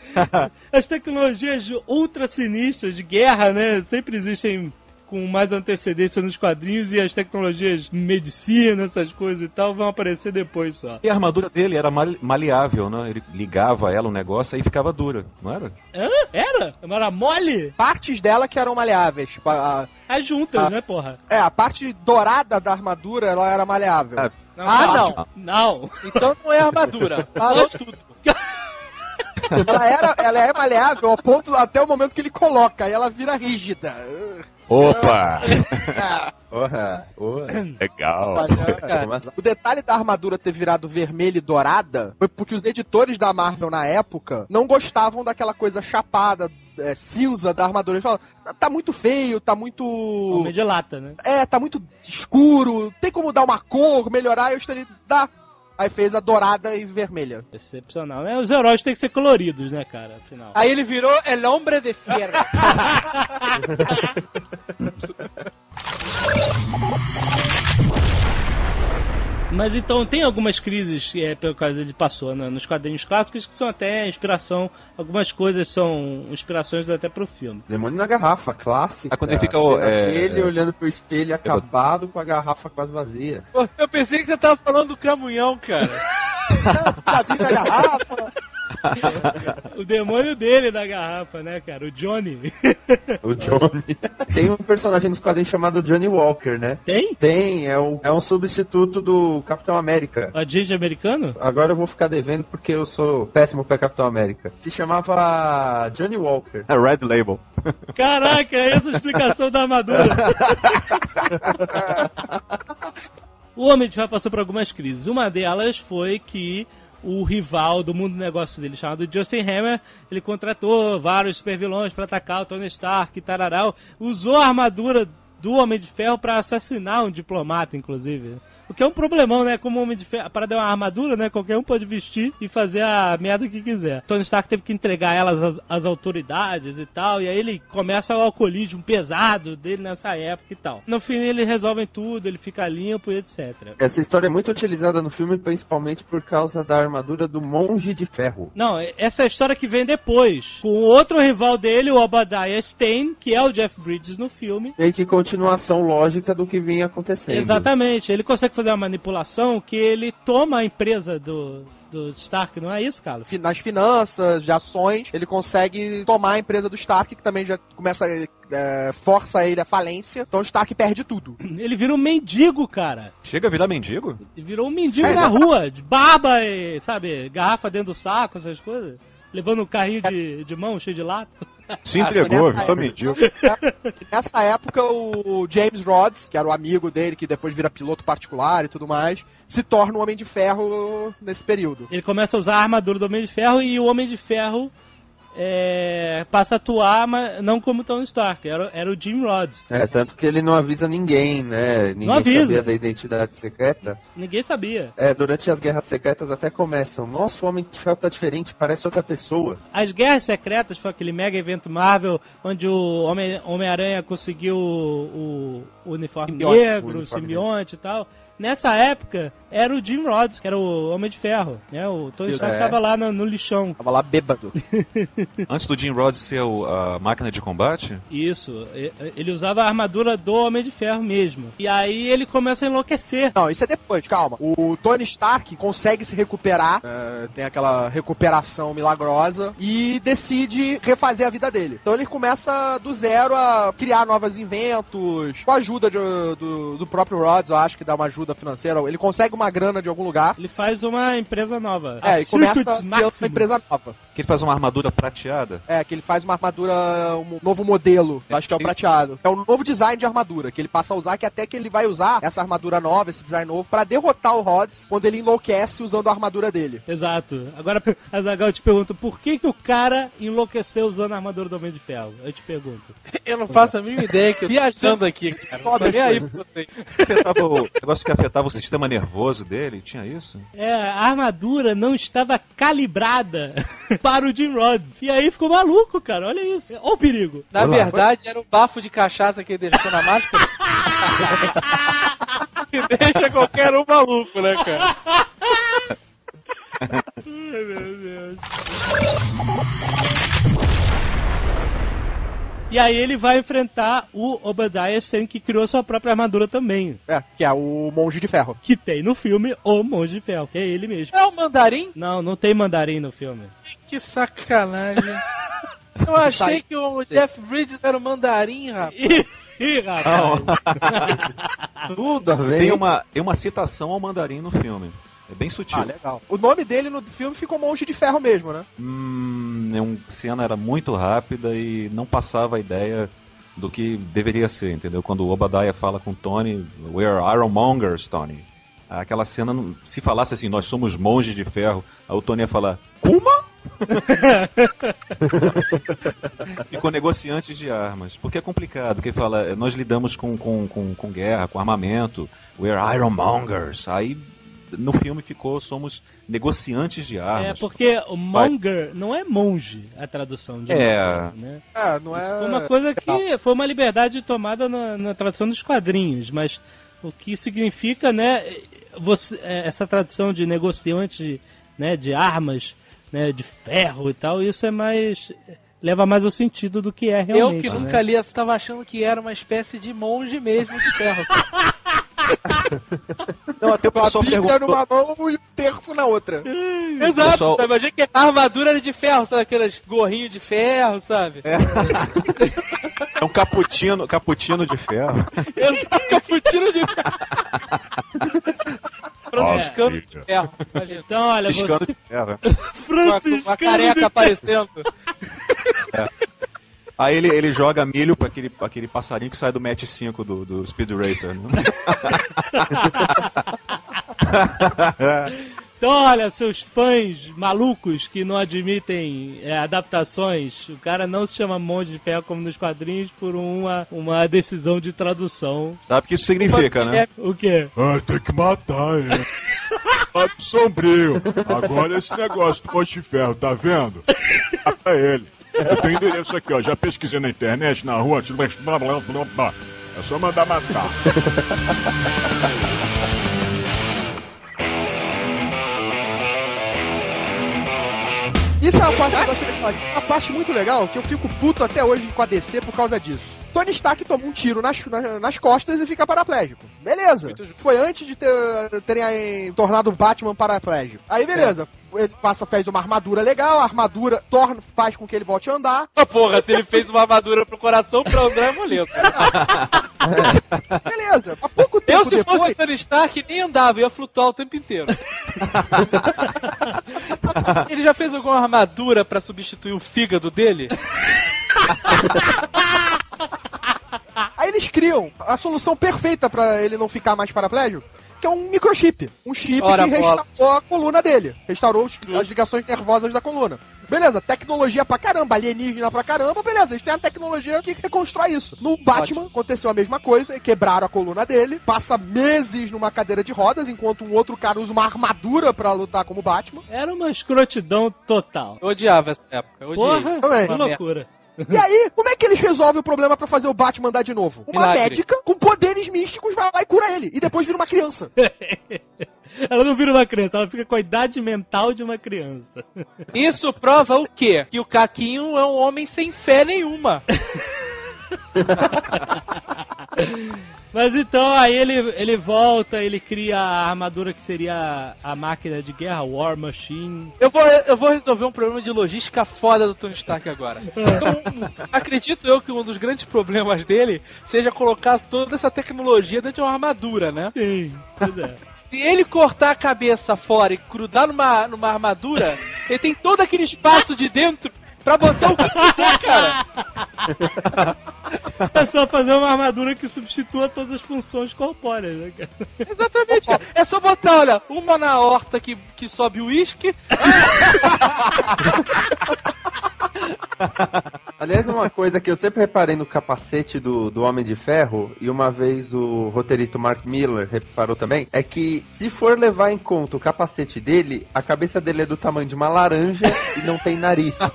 As tecnologias ultra sinistras de guerra, né? Sempre existem com mais antecedência nos quadrinhos e as tecnologias de medicina, essas coisas e tal, vão aparecer depois só. E a armadura dele era male- maleável, né? Ele ligava ela, o negócio, aí ficava dura, não era? Hã? Era? Era mole? Partes dela que eram maleáveis. Tipo, a, As juntas, Ah. né, porra? é, a parte dourada da armadura, ela era maleável. Ah, Não, Ah, não. Não. Então não é armadura. Falou tudo. Ela, era, ela é maleável ao ponto até o momento que ele coloca, e ela vira rígida. Opa! Porra, porra. Legal. Rapaziada. O detalhe da armadura ter virado vermelha e dourada foi porque os editores da Marvel na época não gostavam daquela coisa chapada, é, cinza da armadura. Eles falavam, tá muito feio, tá muito. Homem de lata, né? É, tá muito escuro, tem como dar uma cor, melhorar, e eu estaria. Dá. Aí fez a dourada e vermelha. Excepcional, né? Os heróis têm que ser coloridos, né, cara? Afinal. Aí ele virou El Hombre de Ferro. Mas então tem algumas crises é, pelo qual ele passou né, nos quadrinhos clássicos que são até inspiração. Algumas coisas são inspirações até pro filme. Demônio na garrafa, clássico. Ah, quando ele fica, é, Ele é. olhando pro espelho acabado com a garrafa quase vazia. Eu pensei que você tava falando do Cramunhão, cara. Vazio da garrafa. O demônio dele da garrafa, né, cara? O Johnny. O Johnny. Tem um personagem nos quadrinhos chamado Johnny Walker, né? tem? Tem, é um, é um substituto do Capitão América. O agente americano? Agora eu vou ficar devendo porque eu sou péssimo pra Capitão América. Se chamava Johnny Walker. É Red Label. Caraca, é essa a explicação da armadura. o Homem de Ferro passou por algumas crises. Uma delas foi que o rival do mundo do negócio dele, chamado Justin Hammer, ele contratou vários supervilões para atacar o Tony Stark tararau, usou a armadura do Homem de Ferro pra assassinar um diplomata, inclusive. O que é um problemão, né? Como Homem de Ferro, para dar uma armadura, né? Qualquer um pode vestir e fazer a merda que quiser. Tony Stark teve que entregar elas às, às autoridades e tal, e aí ele começa o alcoolismo pesado dele nessa época e tal. No fim eles resolvem tudo, ele fica limpo e etc. Essa história é muito utilizada no filme, principalmente por causa da armadura do Monge de Ferro. Não, essa é a história que vem depois. Com outro rival dele, o Obadiah Stane, que é o Jeff Bridges no filme. Meio que continuação lógica do que vinha acontecendo. Exatamente. Ele consegue fazer uma manipulação que ele toma a empresa do, do Stark, não é isso, cara? Fi- Nas finanças, de ações, ele consegue tomar a empresa do Stark, que também já começa, é, força ele à falência. Então o Stark perde tudo. Ele vira um mendigo, cara. Chega a virar mendigo? Ele virou um mendigo na rua, de barba e, sabe, garrafa dentro do saco, essas coisas. Levando um carrinho de, de mão cheio de lata. Se entregou, nessa virou mendigo. Nessa época, o James Rhodes, que era o amigo dele, que depois vira piloto particular e tudo mais, se torna um Homem de Ferro nesse período. Ele começa a usar a armadura do Homem de Ferro e o Homem de Ferro é, passa a atuar, mas não como Tony Stark, era, era o Jim Rhodes. É, tanto que ele não avisa ninguém, né? Ninguém avisa. sabia da identidade secreta. Ninguém sabia. É, durante as guerras secretas até começam. Nossa, o Homem de Ferro tá diferente, parece outra pessoa. As Guerras Secretas foi aquele mega evento Marvel onde o Homem- Homem-Aranha conseguiu o, o uniforme Simbionte. negro, O simbionte e tal. Nessa época, era o Jim Rhodes, que era o Homem de Ferro. Né? O Tony Stark É. tava lá no, no lixão. Tava lá bêbado. Antes do Jim Rhodes ser o- a máquina de combate? Isso, ele usava a armadura do Homem de Ferro mesmo. E aí ele começa a enlouquecer. Não, isso é depois, calma. O Tony Stark consegue se recuperar, é, tem aquela recuperação milagrosa, e decide refazer a vida dele. Então ele começa do zero a criar novos inventos, com a ajuda de- do, do próprio Rhodes, eu acho que dá uma ajuda financeira. Ele consegue uma grana de algum lugar. Ele faz uma empresa nova. É, a e começa a uma empresa nova. Que ele faz uma armadura prateada? É, que ele faz uma armadura, um novo modelo, eu acho que é o prateado. É um novo design de armadura, que ele passa a usar, que até que ele vai usar essa armadura nova, esse design novo, pra derrotar o Rhodes quando ele enlouquece usando a armadura dele. Exato. Agora, Azagal, eu te pergunto, por que, que o cara enlouqueceu usando a armadura do Homem de Ferro? Eu te pergunto. Eu não faço a mínima ideia que eu tô viajando aqui, cara. Nem aí pra vocês. Afetava o negócio que afetava o sistema nervoso dele, tinha isso? É, a armadura não estava calibrada para o Jim Rhodes. E aí ficou maluco, cara. Olha isso. Olha o perigo. Na Olá. verdade, era o bafo de cachaça que ele deixou na máscara. que deixa qualquer um maluco, né, cara? Ai, meu Deus. E aí ele vai enfrentar o Obadiah Stane, que criou sua própria armadura também. É, que é o Monge de Ferro. Que tem no filme O Monge de Ferro, que é ele mesmo. É o mandarim? Não, não tem mandarim no filme. Que sacanagem. Eu achei que o Jeff Bridges era o mandarim, rapaz. Ih, rapaz. Tudo a ver. Tem uma, tem uma citação ao mandarim no filme. É bem sutil. Ah, legal. O nome dele no filme ficou Monge de Ferro mesmo, né? Hum, é um, a cena era muito rápida e não passava a ideia do que deveria ser, entendeu? Quando o Obadiah fala com o Tony, We're Ironmongers, Tony. Aquela cena, se falasse assim, nós somos monges de ferro, aí o Tony ia falar, Kuma? Ficou negociantes de armas. Porque é complicado, porque fala, nós lidamos com, com, com, com guerra, com armamento, we're Ironmongers. Aí no filme ficou, somos negociantes de É, armas. porque o monger não é monge, a tradução de É. monger, né? É, não é. Isso foi uma coisa que foi uma liberdade tomada na, na tradução dos quadrinhos, mas o que significa, né, você, é, essa tradução de negociante, né, de armas, né, de ferro e tal, isso é mais leva mais ao sentido do que é Eu realmente. que né? nunca li, estava achando que era uma espécie de monge mesmo de ferro. Não, até o pessoal Bíblia perguntou. numa mão e o terço na outra. Exato, pessoal- sabe? Imagina que a armadura era de ferro, sabe? Aqueles gorrinhos de ferro, sabe? É um caputino, caputino de ferro. Exato, caputino de ferro. Franciscano de Filha. ferro, imagina. Então, olha, Piscando você de ferro. Franciscano a careca de- aparecendo. Aí ele, ele joga milho pra aquele, pra aquele passarinho que sai do match 5 do, do Speed Racer. Né? Então, olha, seus fãs malucos que não admitem é, adaptações, o cara não se chama Monte de Ferro como nos quadrinhos por uma, uma decisão de tradução. Sabe o que isso significa, né? É, o quê? Ah, tem que matar ele. Lado sombrio. Agora esse negócio do Monte de Ferro, tá vendo? Mata ele. Eu tenho endereço aqui, ó. Já pesquisei na internet, na rua. Blá, blá, blá, blá. É só mandar matar. Isso é uma parte que eu gostaria de falar. Isso é uma parte muito legal que eu fico puto até hoje com a DC por causa disso. Tony Stark toma um tiro nas, na- nas costas e fica paraplégico. Beleza. Foi antes de ter, terem tornado o Batman paraplégico. Aí, beleza. Ele passa, fez uma armadura legal, a armadura torna, faz com que ele volte a andar. Ah, porra, se ele fez uma armadura pro coração, pra André é moleto. Beleza. Há pouco tempo Eu, se depois... fosse o Tony Stark, nem andava, ia flutuar o tempo inteiro. ele já fez alguma armadura pra substituir o fígado dele? Aí eles criam a solução perfeita pra ele não ficar mais paraplégico, que é um microchip. Um chip Ora, que bola. restaurou a coluna dele. Restaurou as ligações nervosas da coluna. Beleza, tecnologia pra caramba, alienígena pra caramba, beleza, eles têm a tecnologia que reconstrói isso. No Batman aconteceu a mesma coisa, quebraram a coluna dele, passa meses numa cadeira de rodas, enquanto um outro cara usa uma armadura pra lutar como Batman. Era uma escrotidão total. Eu odiava essa época, eu odiei. Porra, Também. que loucura. E aí, como é que eles resolvem o problema pra fazer o Batman andar de novo? Uma Milagre. médica com poderes místicos vai lá e cura ele, e depois vira uma criança. Ela não vira uma criança, ela fica com a idade mental de uma criança. Isso prova o quê? Que o Caquinho é um homem sem fé nenhuma. Mas então aí ele, ele volta, ele cria a armadura que seria a máquina de guerra, War Machine. Eu vou, eu vou resolver um problema de logística foda do Tony Stark agora. Então, acredito eu que um dos grandes problemas dele seja colocar toda essa tecnologia dentro de uma armadura, né? Sim, é. Se ele cortar a cabeça fora e grudar numa, numa armadura, ele tem todo aquele espaço de dentro pra botar o que quiser, cara. É só fazer uma armadura que substitua todas as funções corpóreas, né, cara? Exatamente, cara. É só botar, olha, uma na horta que, que sobe o uísque, Aliás, uma coisa que eu sempre reparei no capacete do, do Homem de Ferro, e uma vez o roteirista Mark Miller reparou também, é que se for levar em conta o capacete dele, a cabeça dele é do tamanho de uma laranja e não tem nariz.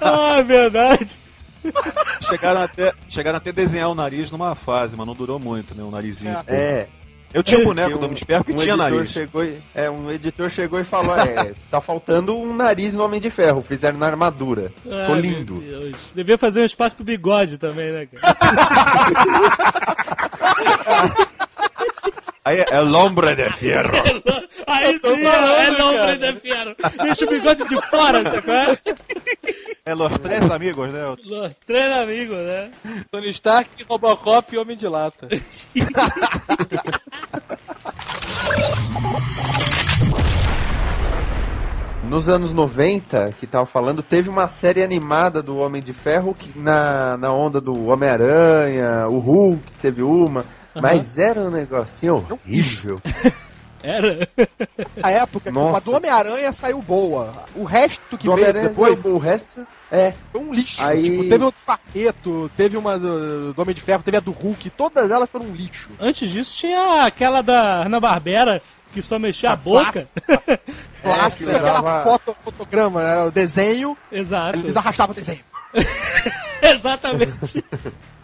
Ah, é verdade. Chegaram até, chegaram até a desenhar o nariz numa fase, mas não durou muito, né? O narizinho. É. Eu tinha um boneco Porque do Homem de Ferro que um tinha nariz. Chegou e, é, um editor chegou e falou: é, tá faltando um nariz no Homem de Ferro, fizeram na armadura. Ficou Ah, lindo. meu Deus. Devia fazer um espaço pro bigode também, né, cara? Aí é Lombre de Ferro. Aí sim, falando, é cara. da fiera. Deixa o bigode de fora, sacou? É Los Três Amigos, né? Treina amigo, né? Tony Stark, Robocop e Homem de Lata. Nos anos 90, que tava falando, teve uma série animada do Homem de Ferro que na, na onda do Homem-Aranha, o Hulk teve uma, mas era um negocinho horrível. Era. Nessa época, Nossa. a do Homem-Aranha saiu boa. O resto que Do veio depois o resto é. foi um lixo. Aí- Tipo, teve o Paqueto, teve uma do, do Homem de Ferro, teve a do Hulk, todas elas foram um lixo. Antes disso tinha aquela da Ana Barbera que só mexia a, A boca. clássica. Clássico, que aquela foto, fotograma, né, o desenho, Exato. eles arrastavam o desenho. Exatamente.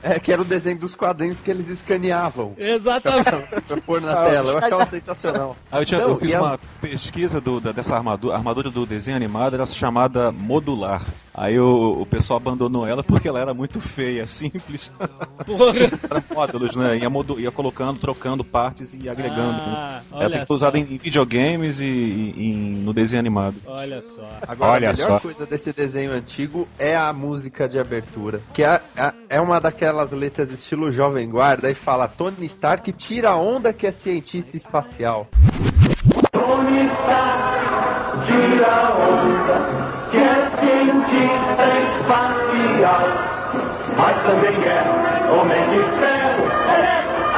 É que era o desenho dos quadrinhos que eles escaneavam Exatamente. pra pôr na tela. Eu achava sensacional. Aí eu, tinha- Não, eu fiz e as- uma pesquisa do- da- dessa armadura, a armadura do desenho animado era chamada modular. Aí o, o pessoal abandonou ela porque ela era muito feia, simples. Porra. Era módulos, né? Ia, modu- ia colocando, trocando partes e agregando. Ah, né? Essa que foi usada só. em videogames e, e- em- no desenho animado. Olha só. Agora, Olha a melhor só. coisa desse desenho antigo é a música de abertura. Que é, é- é uma daquelas letras estilo Jovem Guarda e fala Tony Stark tira a onda que é cientista espacial.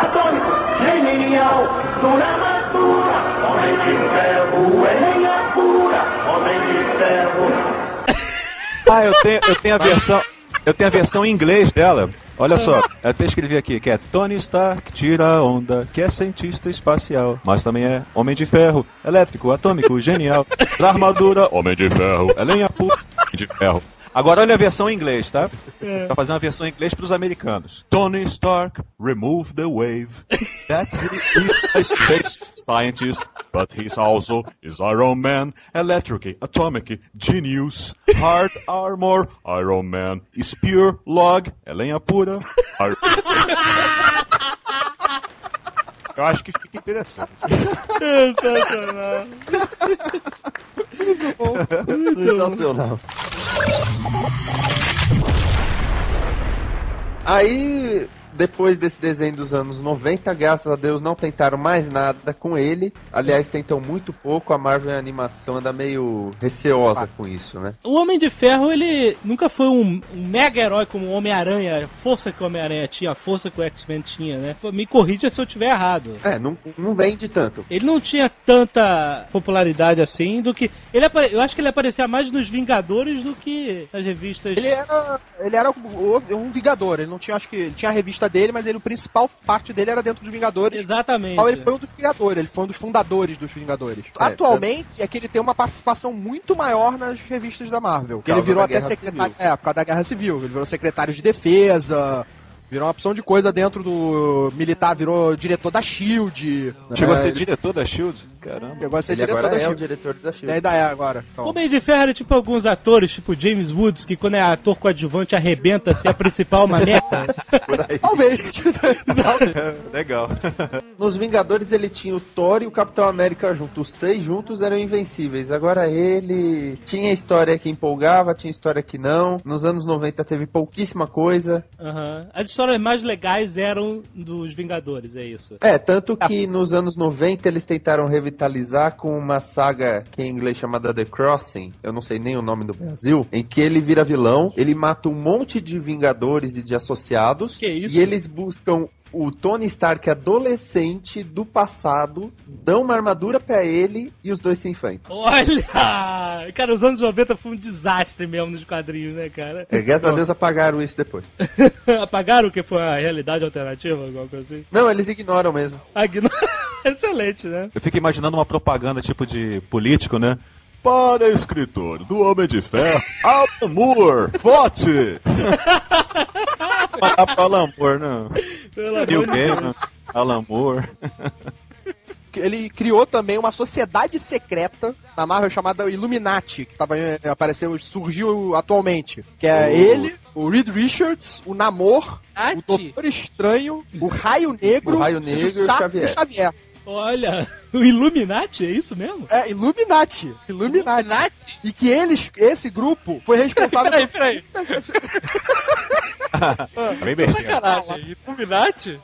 Atômico, genial, dura armadura, homem de ferro, é pura, homem de ferro. Ah, eu tenho, eu tenho a versão. Eu tenho a versão em inglês dela. Olha só, eu até escrevi aqui que é Tony Stark tira onda, que é cientista espacial, mas também é homem de ferro, elétrico, atômico, genial, da armadura, homem de ferro, é lenha de ferro. Agora olha a versão em inglês, tá? Pra fazer uma versão em inglês pros americanos. Tony Stark, remove the wave. That he is a space scientist, but he's also is Iron Man, electric, atomic, genius, hard armor, Iron Man, pure log, é lenha pura. Ar- Eu acho que fica interessante. Sensacional. Sensacional. Aí, depois desse desenho dos anos 90, graças a Deus não tentaram mais nada com ele. Aliás, tentam muito pouco. A Marvel em animação anda meio receosa com isso, né? O Homem de Ferro, ele nunca foi um, um mega herói como o Homem-Aranha, a força que o Homem-Aranha tinha, a força que o X-Men tinha, né? Me corrija se eu estiver errado. É, não, não vende tanto. Ele não tinha tanta popularidade assim do que. Ele apare- Eu acho que ele aparecia mais nos Vingadores do que nas revistas. Ele era, ele era um Vingador, ele não tinha, acho que ele tinha a revista dele, mas ele, o principal parte dele era dentro dos Vingadores. Exatamente. Qual ele foi um dos criadores, ele foi um dos fundadores dos Vingadores. É, Atualmente é que ele tem uma participação muito maior nas revistas da Marvel. Que ele virou até secretário. Civil. É, por causa da Guerra Civil. Ele virou secretário de defesa. Virou uma opção de coisa dentro do militar, virou diretor da Shield. Chegou É, a ser ele diretor da Shield? Caramba. Chegou a ser Ele diretor agora da é o diretor da E Shield. ainda é agora. Então. O Homem de Ferro era tipo alguns atores, tipo James Woods, que quando é ator coadjuvante arrebenta se a principal é uma meta. Por aí. Talvez. Legal. Nos Vingadores ele tinha o Thor e o Capitão América juntos. Os três juntos eram invencíveis. Agora ele tinha história que empolgava, tinha história que não. Nos anos 90 teve pouquíssima coisa. Aham. As histórias mais legais eram dos Vingadores, é isso. É, tanto que nos anos 90 eles tentaram revitalizar com uma saga que em inglês chamada The Crossing, eu não sei nem o nome do Brasil, em que ele vira vilão, ele mata um monte de Vingadores e de associados. Que isso? E eles buscam o Tony Stark adolescente do passado, dão uma armadura pra ele e os dois se enfrentam. Olha! Cara, os anos 90 foi um desastre mesmo nos quadrinhos, né, cara? É, graças a Deus apagaram isso depois. Apagaram o que foi a realidade alternativa, alguma coisa assim? Não, eles ignoram mesmo. Agno... Excelente, né? Eu fico imaginando uma propaganda tipo de político, né? Para escritor do Homem de Ferro, Alan Moore, vote! Matar pro Alan Moore, não. Pelo Bill amor de Deus. Gates, Alan Moore. Ele criou também uma sociedade secreta na Marvel chamada Illuminati, que tava, eh, apareceu, surgiu atualmente. Que é Oh. ele, o Reed Richards, o Namor, o Doutor Estranho, o Raio Negro, O Raio Negro e o Xavier. Xavier. Olha, o Illuminati, é isso mesmo? É, Illuminati. Illuminati. Nazi? E que eles, esse grupo, foi responsável Peraí, peraí. Tá bem. Sacanagem. Illuminati?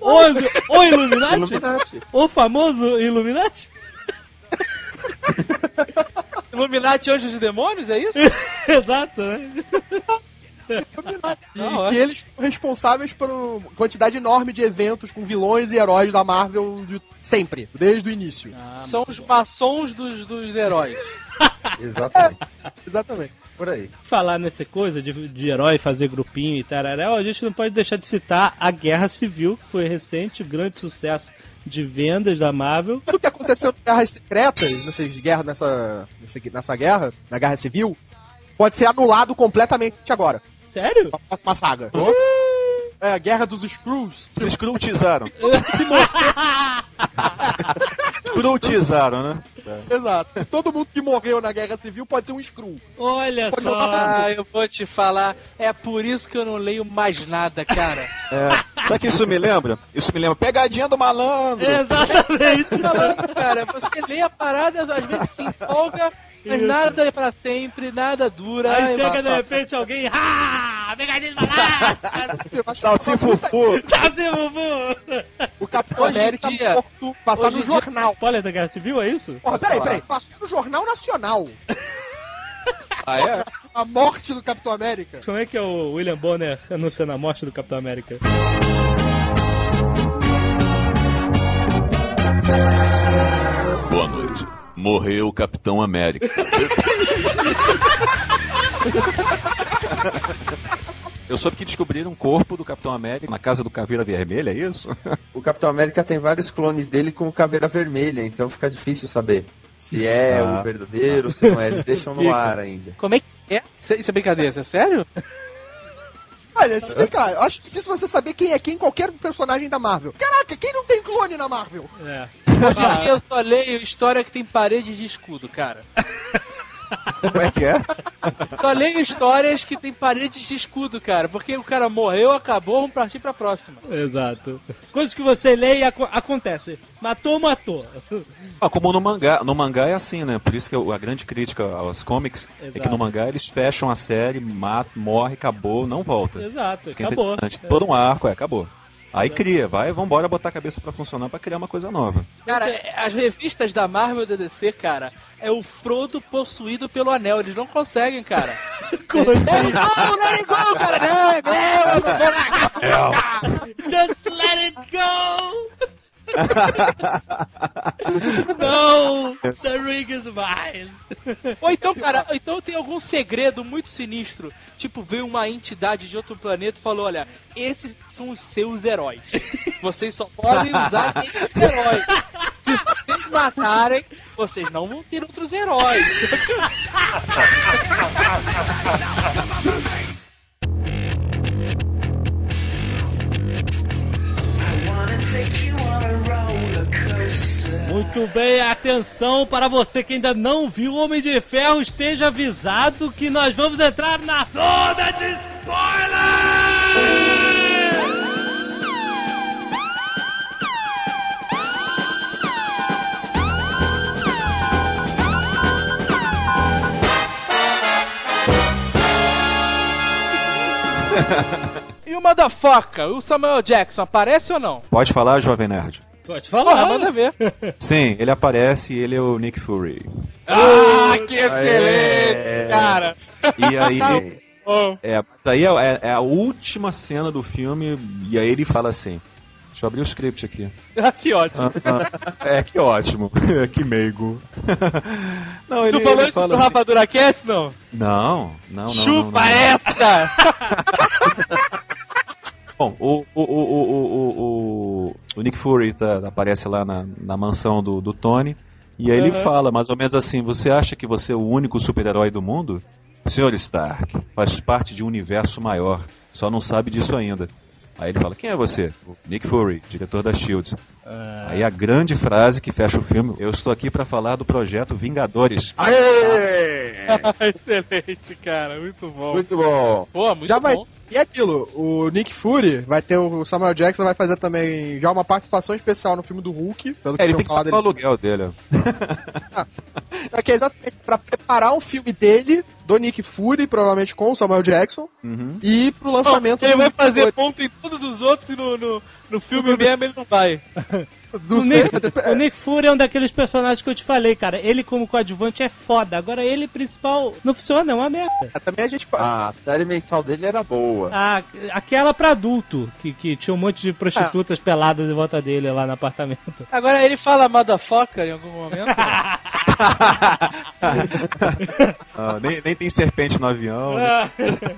O, o Illuminati? Illuminati. O famoso Illuminati? Illuminati Anjos e Demônios, é isso? Exato, né? E Não, que eles foram responsáveis por uma quantidade enorme de eventos com vilões e heróis da Marvel de sempre, desde o início. São os maçons dos, dos heróis. Exatamente. Exatamente. Por aí. Falar nessa coisa de, de herói fazer grupinho e tarará, a gente não pode deixar de citar a Guerra Civil, que foi recente, o grande sucesso de vendas da Marvel. Tudo que aconteceu em guerras secretas, nessas guerras, nessa, nessa, nessa guerra, na guerra civil, pode ser anulado completamente agora. Sério? Na próxima saga. É, a guerra dos Screws. Se escrutizaram. escrutizaram, né? Exato. Todo mundo que morreu na guerra civil pode ser um Screw. Olha Pode só. Ah, eu vou te falar. É por isso que eu não leio mais nada, cara. É. Sabe que isso me lembra? Isso me lembra pegadinha do malandro. Exatamente. Falando, cara, você lê a parada, às vezes se empolga, mas nada é pra sempre, nada dura. Aí Ai, chega de repente alguém. Ah! Pegadinha de malandro! Não, se fufu, Tá de bubu! o Capitão América dia- morto, passar hoje no jornal. Spoiler da Guerra Civil, é isso? Porra, peraí, peraí. Passou no Jornal Nacional. Ah, é? A morte do Capitão América. Como é que é o William Bonner anunciando a morte do Capitão América? Boa noite. Morreu o Capitão América. Eu soube que descobriram um corpo do Capitão América na casa do Caveira Vermelha, é isso? O Capitão América tem vários clones dele com caveira vermelha, então fica difícil saber se é Ah. o verdadeiro, se não é. Eles deixam no ar ainda. Como é que é? Isso isso é brincadeira, isso é sério? Olha, se vem cá, eu acho difícil você saber quem é quem qualquer personagem da Marvel. Caraca, quem não tem clone na Marvel? É. Hoje em dia eu só leio história que tem parede de escudo, cara. Como é que é? Só leio histórias que tem paredes de escudo, cara. Porque o cara morreu, acabou, vamos partir pra próxima. Exato. Coisas que você lê e aco acontece. Matou, matou. Ah, como no mangá. No mangá é assim, né? Por isso que a grande crítica aos comics é que Exato. no mangá eles fecham a série, matam, morre, acabou, não volta. Exato, é acabou. interessante. Todo um arco, é, acabou. Aí cria, vai, vambora botar a cabeça pra funcionar pra criar uma coisa nova. Cara, é- as revistas da Marvel e da DC, cara, é o Frodo possuído pelo anel. Eles não conseguem, cara. Como assim? Let it go, let it go, cara. Não, é meu, eu não vou largar. Just let it no! The ring is mine! Ou então, cara, ou então tem algum segredo muito sinistro. Tipo, veio uma entidade de outro planeta e falou: olha, esses são os seus heróis. Vocês só podem usar esses heróis. Se vocês matarem, vocês não vão ter outros heróis. Muito bem, atenção para você que ainda não viu Homem de Ferro, esteja avisado que nós vamos entrar na zona de spoiler! E o Motherfucker, o Samuel Jackson, aparece ou não? Pode falar, Jovem Nerd? Pode Porra, falar, manda ver. Sim, ele aparece e ele é o Nick Fury. Ah, que excelente, cara. E aí. Oh. É, mas aí é, é- é a última cena do filme e aí ele fala assim. Deixa eu abrir o script aqui. Ah, que ótimo. Ah, ah, é, que ótimo. que meigo. Não, ele, tu falou ele isso fala do assim- Rafa Duracast, não? Não, não, não. não, Chupa não. essa! Bom, o, o, o, o, o, Nick Fury tá- aparece lá na, na mansão do, do Tony. E aí ele Uhum. fala mais ou menos assim: Você acha que você é o único super-herói do mundo? Senhor Stark, faz parte de um universo maior, só não sabe disso ainda. Aí ele fala: Quem é você? O Nick Fury, diretor da Shield. Aí a grande frase que fecha o filme: Eu estou aqui para falar do projeto Vingadores. Excelente, cara. Muito bom. Muito bom. Pô, muito Já vai. bom. E aquilo, o Nick Fury vai ter o Samuel Jackson vai fazer também já uma participação especial no filme do Hulk, pelo que É, ele tinham tem que pagar o ele. aluguel dele. ó. É que é exatamente pra preparar um filme dele, do Nick Fury, provavelmente com o Samuel Jackson, Uhum. e pro lançamento Ele do vai fazer Vingadores. ponto em todos os outros e no, no, no filme mesmo ele não vai. Não o, sei, Nick, mas- o Nick Fury é um daqueles personagens que eu te falei, cara. Ele como coadjuvante é foda. Agora ele principal não funciona, é uma merda. é, também a gente. Ah, a série mensal dele era boa. Ah, aquela pra adulto, que, que tinha um monte de prostitutas peladas em volta dele lá no apartamento. Agora ele fala motherfucker em algum momento. Ah, nem, nem tem serpente no avião. né?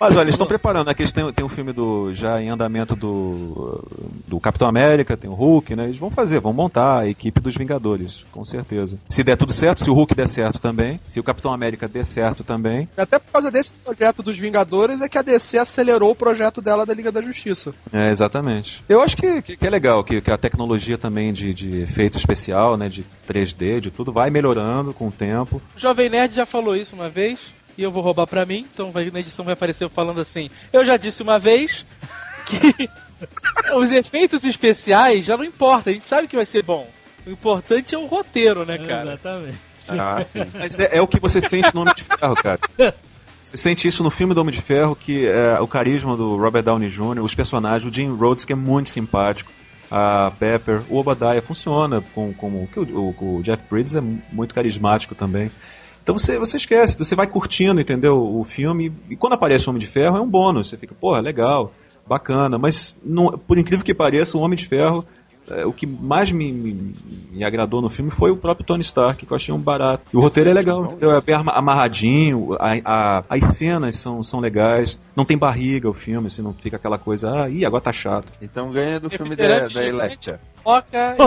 Mas olha, eles estão preparando, né? Que eles têm, têm um filme do, já em andamento do, do Capitão América, tem o Hulk, né? Eles vão fazer, vão montar a equipe dos Vingadores, com certeza. Se der tudo certo, se o Hulk der certo também, se o Capitão América der certo também. Até por causa desse projeto dos Vingadores é que a DC acelerou o projeto dela da Liga da Justiça. É, exatamente. Eu acho que, que, que é legal, que, que a tecnologia também de, de efeito especial, né? De 3D, de tudo, vai melhorando com o tempo. O Jovem Nerd já falou isso uma vez. E eu vou roubar pra mim, então vai- na edição vai aparecer eu falando assim. Eu já disse uma vez que os efeitos especiais já não importa, a gente sabe que vai ser bom. O importante é o roteiro, né, cara? Exatamente. Ah, sim. Mas é, é o que você sente no Homem de Ferro, cara. Você sente isso no filme do Homem de Ferro, que é o carisma do Robert Downey Jr., os personagens, o Jim Rhodes, que é muito simpático, a Pepper, o Obadiah funciona com, com que o, o, o Jeff Bridges é muito carismático também. Então você, você esquece, você vai curtindo, entendeu, o filme, e quando aparece o Homem de Ferro é um bônus, você fica, porra, legal, bacana, mas não- por incrível que pareça, o Homem de Ferro é, o que mais me, me, me agradou no filme foi o próprio Tony Stark, que eu achei um barato. E o roteiro é legal, entendeu? é bem arma- amarradinho, a- a- as cenas são, são legais, não tem barriga o filme, assim, não fica aquela coisa, ah, ih, agora tá chato. Então ganha do filme da, da. Electra. Porra.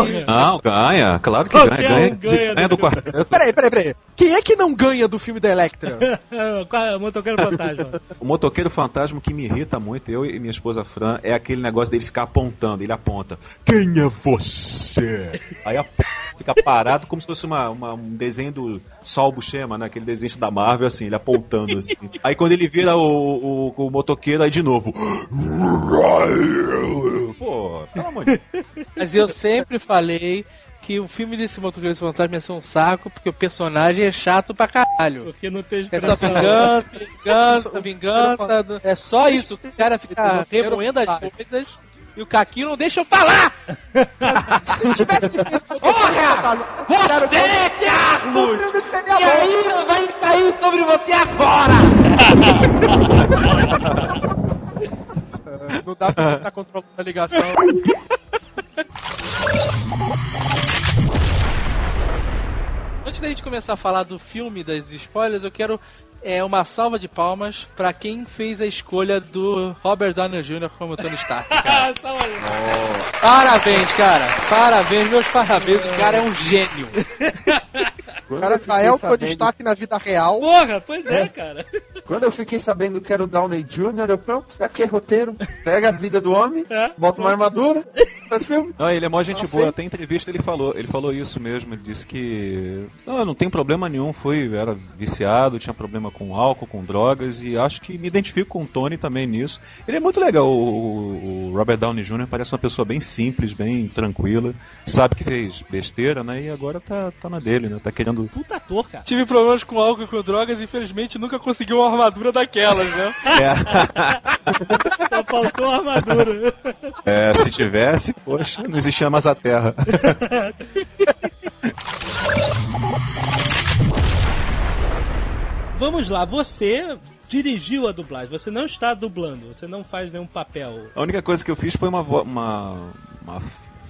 e... Não, ganha, claro que Qualquer ganha, ganha, um de- ganha ganha do do quarteto. Peraí, peraí, peraí. Quem é que não ganha do filme da Electra? Qual é o motoqueiro fantasma? O motoqueiro fantasma que me irrita muito, eu e minha esposa Fran, é aquele negócio dele ficar apontando. Ele aponta, quem é você? Aí aponta, fica parado como se fosse uma, uma- um desenho do Sol Buscema, né? Aquele desenho da Marvel, assim, ele apontando assim. Aí quando ele vira o, o, o motoqueiro, aí de novo. Pô, pelo amor de Deus. Mas eu sempre falei que o filme desse Motoqueiro Fantasma ia ser um saco, porque o personagem é chato pra caralho. Porque não tem É só vingança, vingança, vingança. É só isso. O cara fica remoendo as coisas e o Caquinho não deixa eu falar! Se eu tivesse Porra! Você, Carlos! Seria E aí vai cair sobre você agora! Não dá pra estar controlando a ligação. da gente começar a falar do filme das spoilers, eu quero é, uma salva de palmas pra quem fez a escolha do Robert Downey Jr. como Tony Stark. Cara. Parabéns, cara. Parabéns, meus parabéns. O cara é um gênio. O cara já é o teu destaque na vida real. Porra, pois é, cara. Quando eu fiquei sabendo que era o Downey Jr., eu pronto, pra que roteiro? Pega a vida do homem, É. bota uma armadura, faz filme. Não, ele é mó gente Ah, boa, foi? até em entrevista ele falou, ele falou isso mesmo, ele disse que não, não tem problema nenhum, foi, era viciado, tinha problema com álcool, com drogas e acho que me identifico com o Tony também nisso. Ele é muito legal, o, o- o Robert Downey Jr. parece uma pessoa bem simples, bem tranquila, sabe que fez besteira, né, e agora tá, tá na dele, né, tá querendo... Puta ator, cara. Tive problemas com álcool e com drogas e infelizmente nunca consegui uma armadura daquelas, né? É, Só faltou a armadura. é, se tivesse, poxa, não existia mais a Terra. Vamos lá, você dirigiu a dublagem, você não está dublando, você não faz nenhum papel. A única coisa que eu fiz foi uma, uma, uma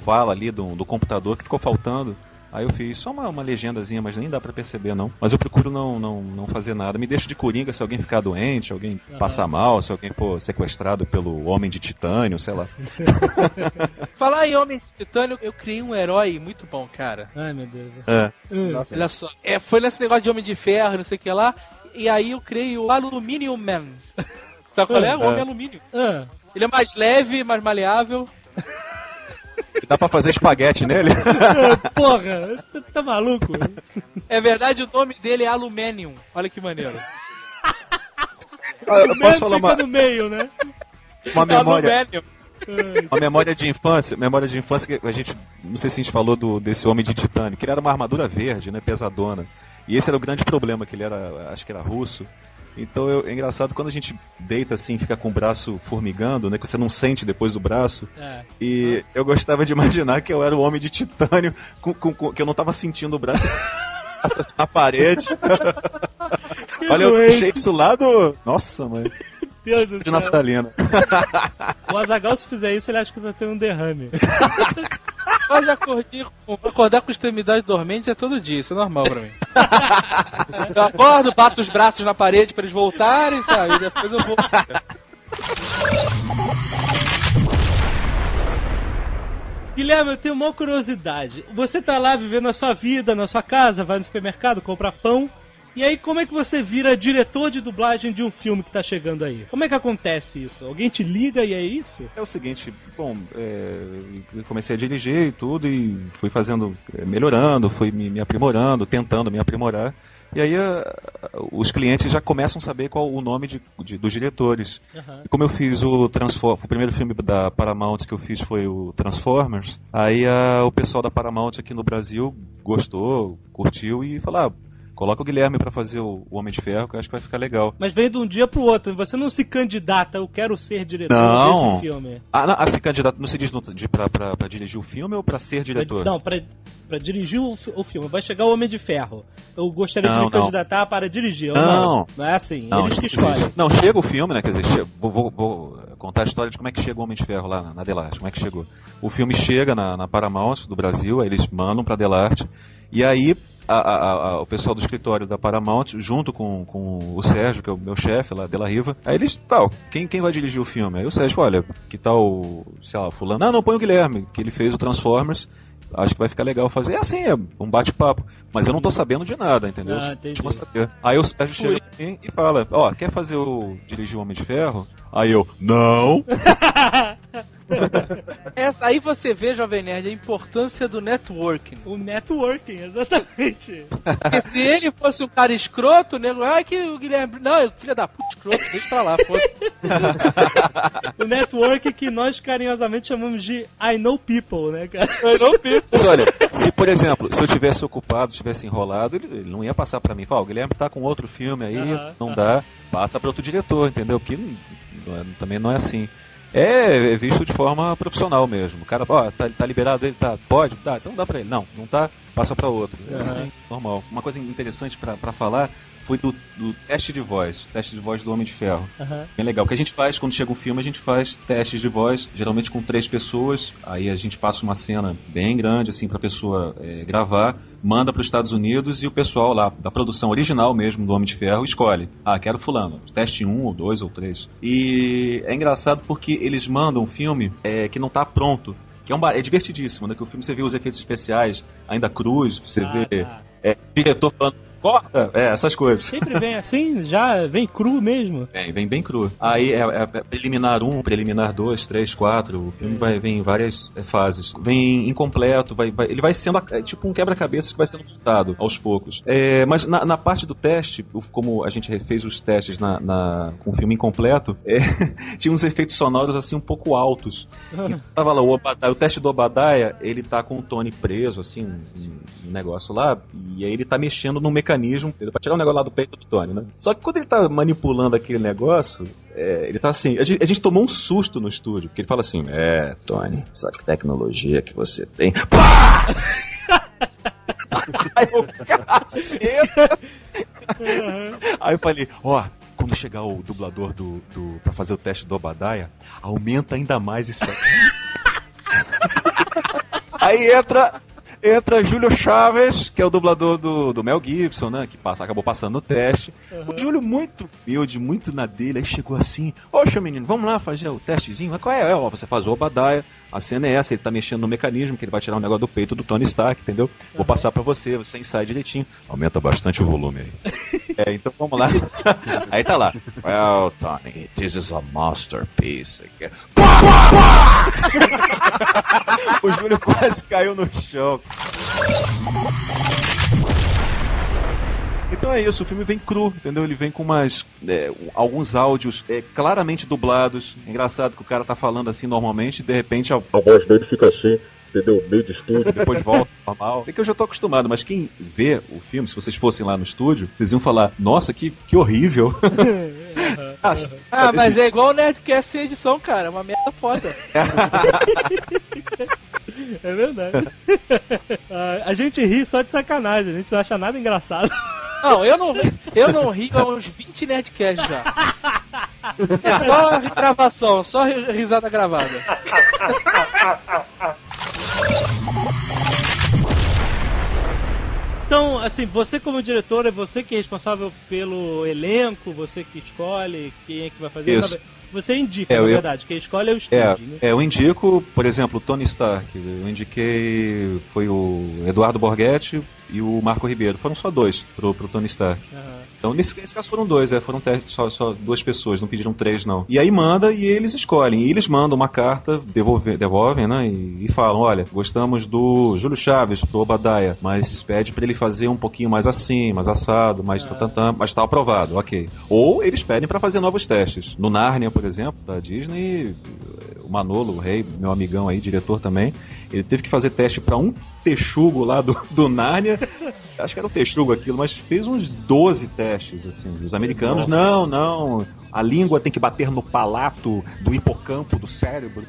fala ali do, do computador que ficou faltando. Aí eu fiz só uma, uma legendazinha, mas nem dá pra perceber não. Mas eu procuro não, não, não fazer nada. Me deixo de coringa se alguém ficar doente, alguém Aham. passar mal, se alguém for sequestrado pelo Homem de Titânio, sei lá. Falar em Homem de Titânio, eu criei um herói muito bom, cara. Ai, meu Deus. É. Olha só. É, foi nesse negócio de Homem de Ferro, não sei o que lá. E aí eu criei o Aluminium Man. Sabe qual é? O Homem Alumínio. Ah, Ele é mais leve, mais maleável. Dá pra fazer espaguete nele? porra, você tá maluco? É verdade, o nome dele é Aluminium. Olha que maneiro. eu posso falar uma, no meio, né? uma memória. Aluminium. Ai, Uma memória de infância, memória de infância que a gente, não sei se a gente falou do, desse homem de titânio, que ele era uma armadura verde, né, pesadona. E esse era o grande problema, que ele era, acho que era russo. Então eu- é engraçado quando a gente deita assim, fica com o braço formigando, né, que você não sente depois do braço. é. E eu gostava de imaginar que eu era o homem de titânio, com, com- com- que eu não tava sentindo o braço na parede. Olha, eu deixei isso lá do. Nossa, mãe. Deus do De céu. naftalina. O Azagal, se fizer isso, ele acha que tá tendo um derrame. Mas acordar com, acordar com extremidade dormente é todo dia, isso é normal pra mim. Eu acordo, bato os braços na parede pra eles voltarem, sabe? E depois eu vou. Guilherme, eu tenho uma curiosidade. Você tá lá vivendo a sua vida, na sua casa, vai no supermercado, compra pão. E aí, como é que você vira diretor de dublagem de um filme que tá chegando aí? Como é que acontece isso? Alguém te liga e é isso? É o seguinte, bom, é, eu comecei a dirigir e tudo e fui fazendo, é, melhorando, fui me, me aprimorando, tentando me aprimorar. E aí a- os clientes já começam a saber qual o nome de, de- dos diretores. Aham. E como eu fiz o Transform, o primeiro filme da Paramount que eu fiz foi o Transformers, aí a- o pessoal da Paramount aqui no Brasil gostou, curtiu e falou, ah, coloca o Guilherme pra fazer o, o Homem de Ferro, que eu acho que vai ficar legal. Mas vem de um dia pro outro. Você não se candidata, eu quero ser diretor Não. desse filme. Ah, não, assim, candidato, não se diz no, de, pra, pra, pra dirigir o filme ou pra ser diretor? Não, pra, pra dirigir o, o filme. Vai chegar o Homem de Ferro. Eu gostaria de Não, me não. candidatar para dirigir. ou Não. Não, não é assim. Não, Eles que escolhem. Não, chega o filme, né? Quer dizer, che- vou, vou- vou contar a história de como é que chega o Homem de Ferro lá na, na Delarte, como é que chegou. O filme chega na, na Paramount do Brasil, aí eles mandam pra Delarte, e aí a- a- a- o pessoal do escritório da Paramount, junto com, com o Sérgio, que é o meu chefe lá, Dela Riva, aí eles, tal, quem, quem vai dirigir o filme? Aí o Sérgio, olha, que tal, sei lá, fulano? Ah, não, põe o Guilherme, que ele fez o Transformers, acho que vai ficar legal fazer. É assim, é um bate-papo. Mas eu não tô sabendo de nada, entendeu? Ah. Última saber. Aí o Sérgio chega pra mim e fala, ó, quer fazer o. dirigir o Homem de Ferro? Aí eu, não. Essa- aí você vê, Jovem Nerd, a importância do networking. O networking, exatamente. Porque se ele fosse um cara escroto, nego, ah, que o Guilherme. Não, ele- filha da puta escroto, deixa pra lá, foda o networking que nós carinhosamente chamamos de I know people, né, cara? Mas olha, se por exemplo, se eu tivesse ocupado, tivesse enrolado, ele, ele não ia passar pra mim. Falar, ó, o Guilherme tá com outro filme aí, Aham, não dá, passa pra outro diretor, entendeu? Porque não- não é- também não é assim. É, é visto de forma profissional mesmo. O cara, ó, tá, tá liberado ele, tá, pode? Tá, então dá pra ele. Não, não tá, passa pra outro. É assim, normal. Uma coisa interessante pra falar foi do, do teste de voz, teste de voz do Homem de Ferro. Aham. Bem legal. O que a gente faz quando chega um filme, a gente faz testes de voz, geralmente com três pessoas. Aí a gente passa uma cena bem grande, assim, pra pessoa é, gravar, manda para os Estados Unidos e o pessoal lá, da produção original mesmo do Homem de Ferro, escolhe. Ah, quero fulano. Teste um, ou dois, ou três. E é engraçado porque eles mandam um filme é, que não tá pronto. Que é, um, é divertidíssimo, né? Que o filme você vê os efeitos especiais, ainda cruz, você Ah, vê tá. é, diretor falando, corta, é, essas coisas. Sempre vem assim, já vem cru mesmo. Vem, vem bem cru. Aí é, é- é preliminar 1, preliminar 2, 3, 4. O filme vai vem em várias é, fases. Vem incompleto, vai, vai- ele vai sendo é tipo um quebra-cabeça que vai sendo montado aos poucos. É, mas na, na parte do teste, como a gente fez os testes na, na- com o filme incompleto, é, tinha uns efeitos sonoros assim um pouco altos. E tava lá o Obadiah, o teste do Obadiah, ele tá com o Tony preso, assim, um, um negócio lá, e aí ele tá mexendo no mecanismo, entendeu? pra tirar o negócio lá do peito do Tony, né? Só que quando ele tá manipulando aquele negócio, é, ele tá assim, a gente, a gente tomou um susto no estúdio, porque ele fala assim, é, Tony, essa tecnologia que você tem. Pá! Aí eu, falei, ó, quando chegar o dublador do, do, pra fazer o teste do Obadiah, aumenta ainda mais isso. Aí entra. Entra Júlio Chaves, que é o dublador do, do Mel Gibson, né? Que passa, acabou passando no teste. O Júlio, muito humilde, muito na dele, aí chegou assim: Poxa, menino, vamos lá fazer o testezinho. Mas qual é? É, ó, você faz o Obadiah, a cena é essa, ele tá mexendo no mecanismo, que ele vai tirar um negócio do peito do Tony Stark, entendeu? Vou passar pra você, você ensaia direitinho. Aumenta bastante o volume aí. é, então vamos lá. aí tá lá. Well, Tony, this is a masterpiece. o Júlio quase caiu no chão. Então é isso, o filme vem cru, entendeu? Ele vem com umas. é, alguns áudios é, claramente dublados. Engraçado que o cara tá falando assim normalmente e de repente a, a voz dele fica assim, entendeu? Meio de estúdio, depois volta normal. É que eu já tô acostumado, mas quem vê o filme, se vocês fossem lá no estúdio, vocês iam falar, nossa, que, que horrível. Ah, Ah, mas é igual o Nerdcast sem edição, cara. É uma merda foda. É verdade. Ah, a gente ri só de sacanagem, a gente não acha nada engraçado. Não, eu não, eu não rio há uns 20 Nerdcasts já. É só gravação, só ri- risada gravada. Então, assim, você como diretor, é você que é responsável pelo elenco, você que escolhe quem é que vai fazer. Isso. Você indica, É, na eu- verdade, quem escolhe é o É, estúdio, né? é, eu indico, por exemplo, o Tony Stark. Eu indiquei. Foi o Eduardo Borghetti e o Marco Ribeiro. Foram só dois pro, pro Tony Stark. Aham. Então, nesse, nesse caso foram dois, é, foram só, só duas pessoas, não pediram três, não. E aí manda e eles escolhem. E eles mandam uma carta, devolve, devolvem, né? E, e falam: olha, gostamos do Júlio Chaves pro Obadiah, mas pede pra ele fazer um pouquinho mais assim, mais assado, mais tantantã, mas tá aprovado, ok. Ou eles pedem pra fazer novos testes. No Narnia, por exemplo, da Disney, o Manolo, o rei, meu amigão aí, diretor também, ele teve que fazer teste pra um texugo lá do, do Nárnia. Acho que era o texugo aquilo, mas fez uns 12 testes, assim. Os americanos, não, não. A língua tem que bater no palato do hipocampo do cérebro.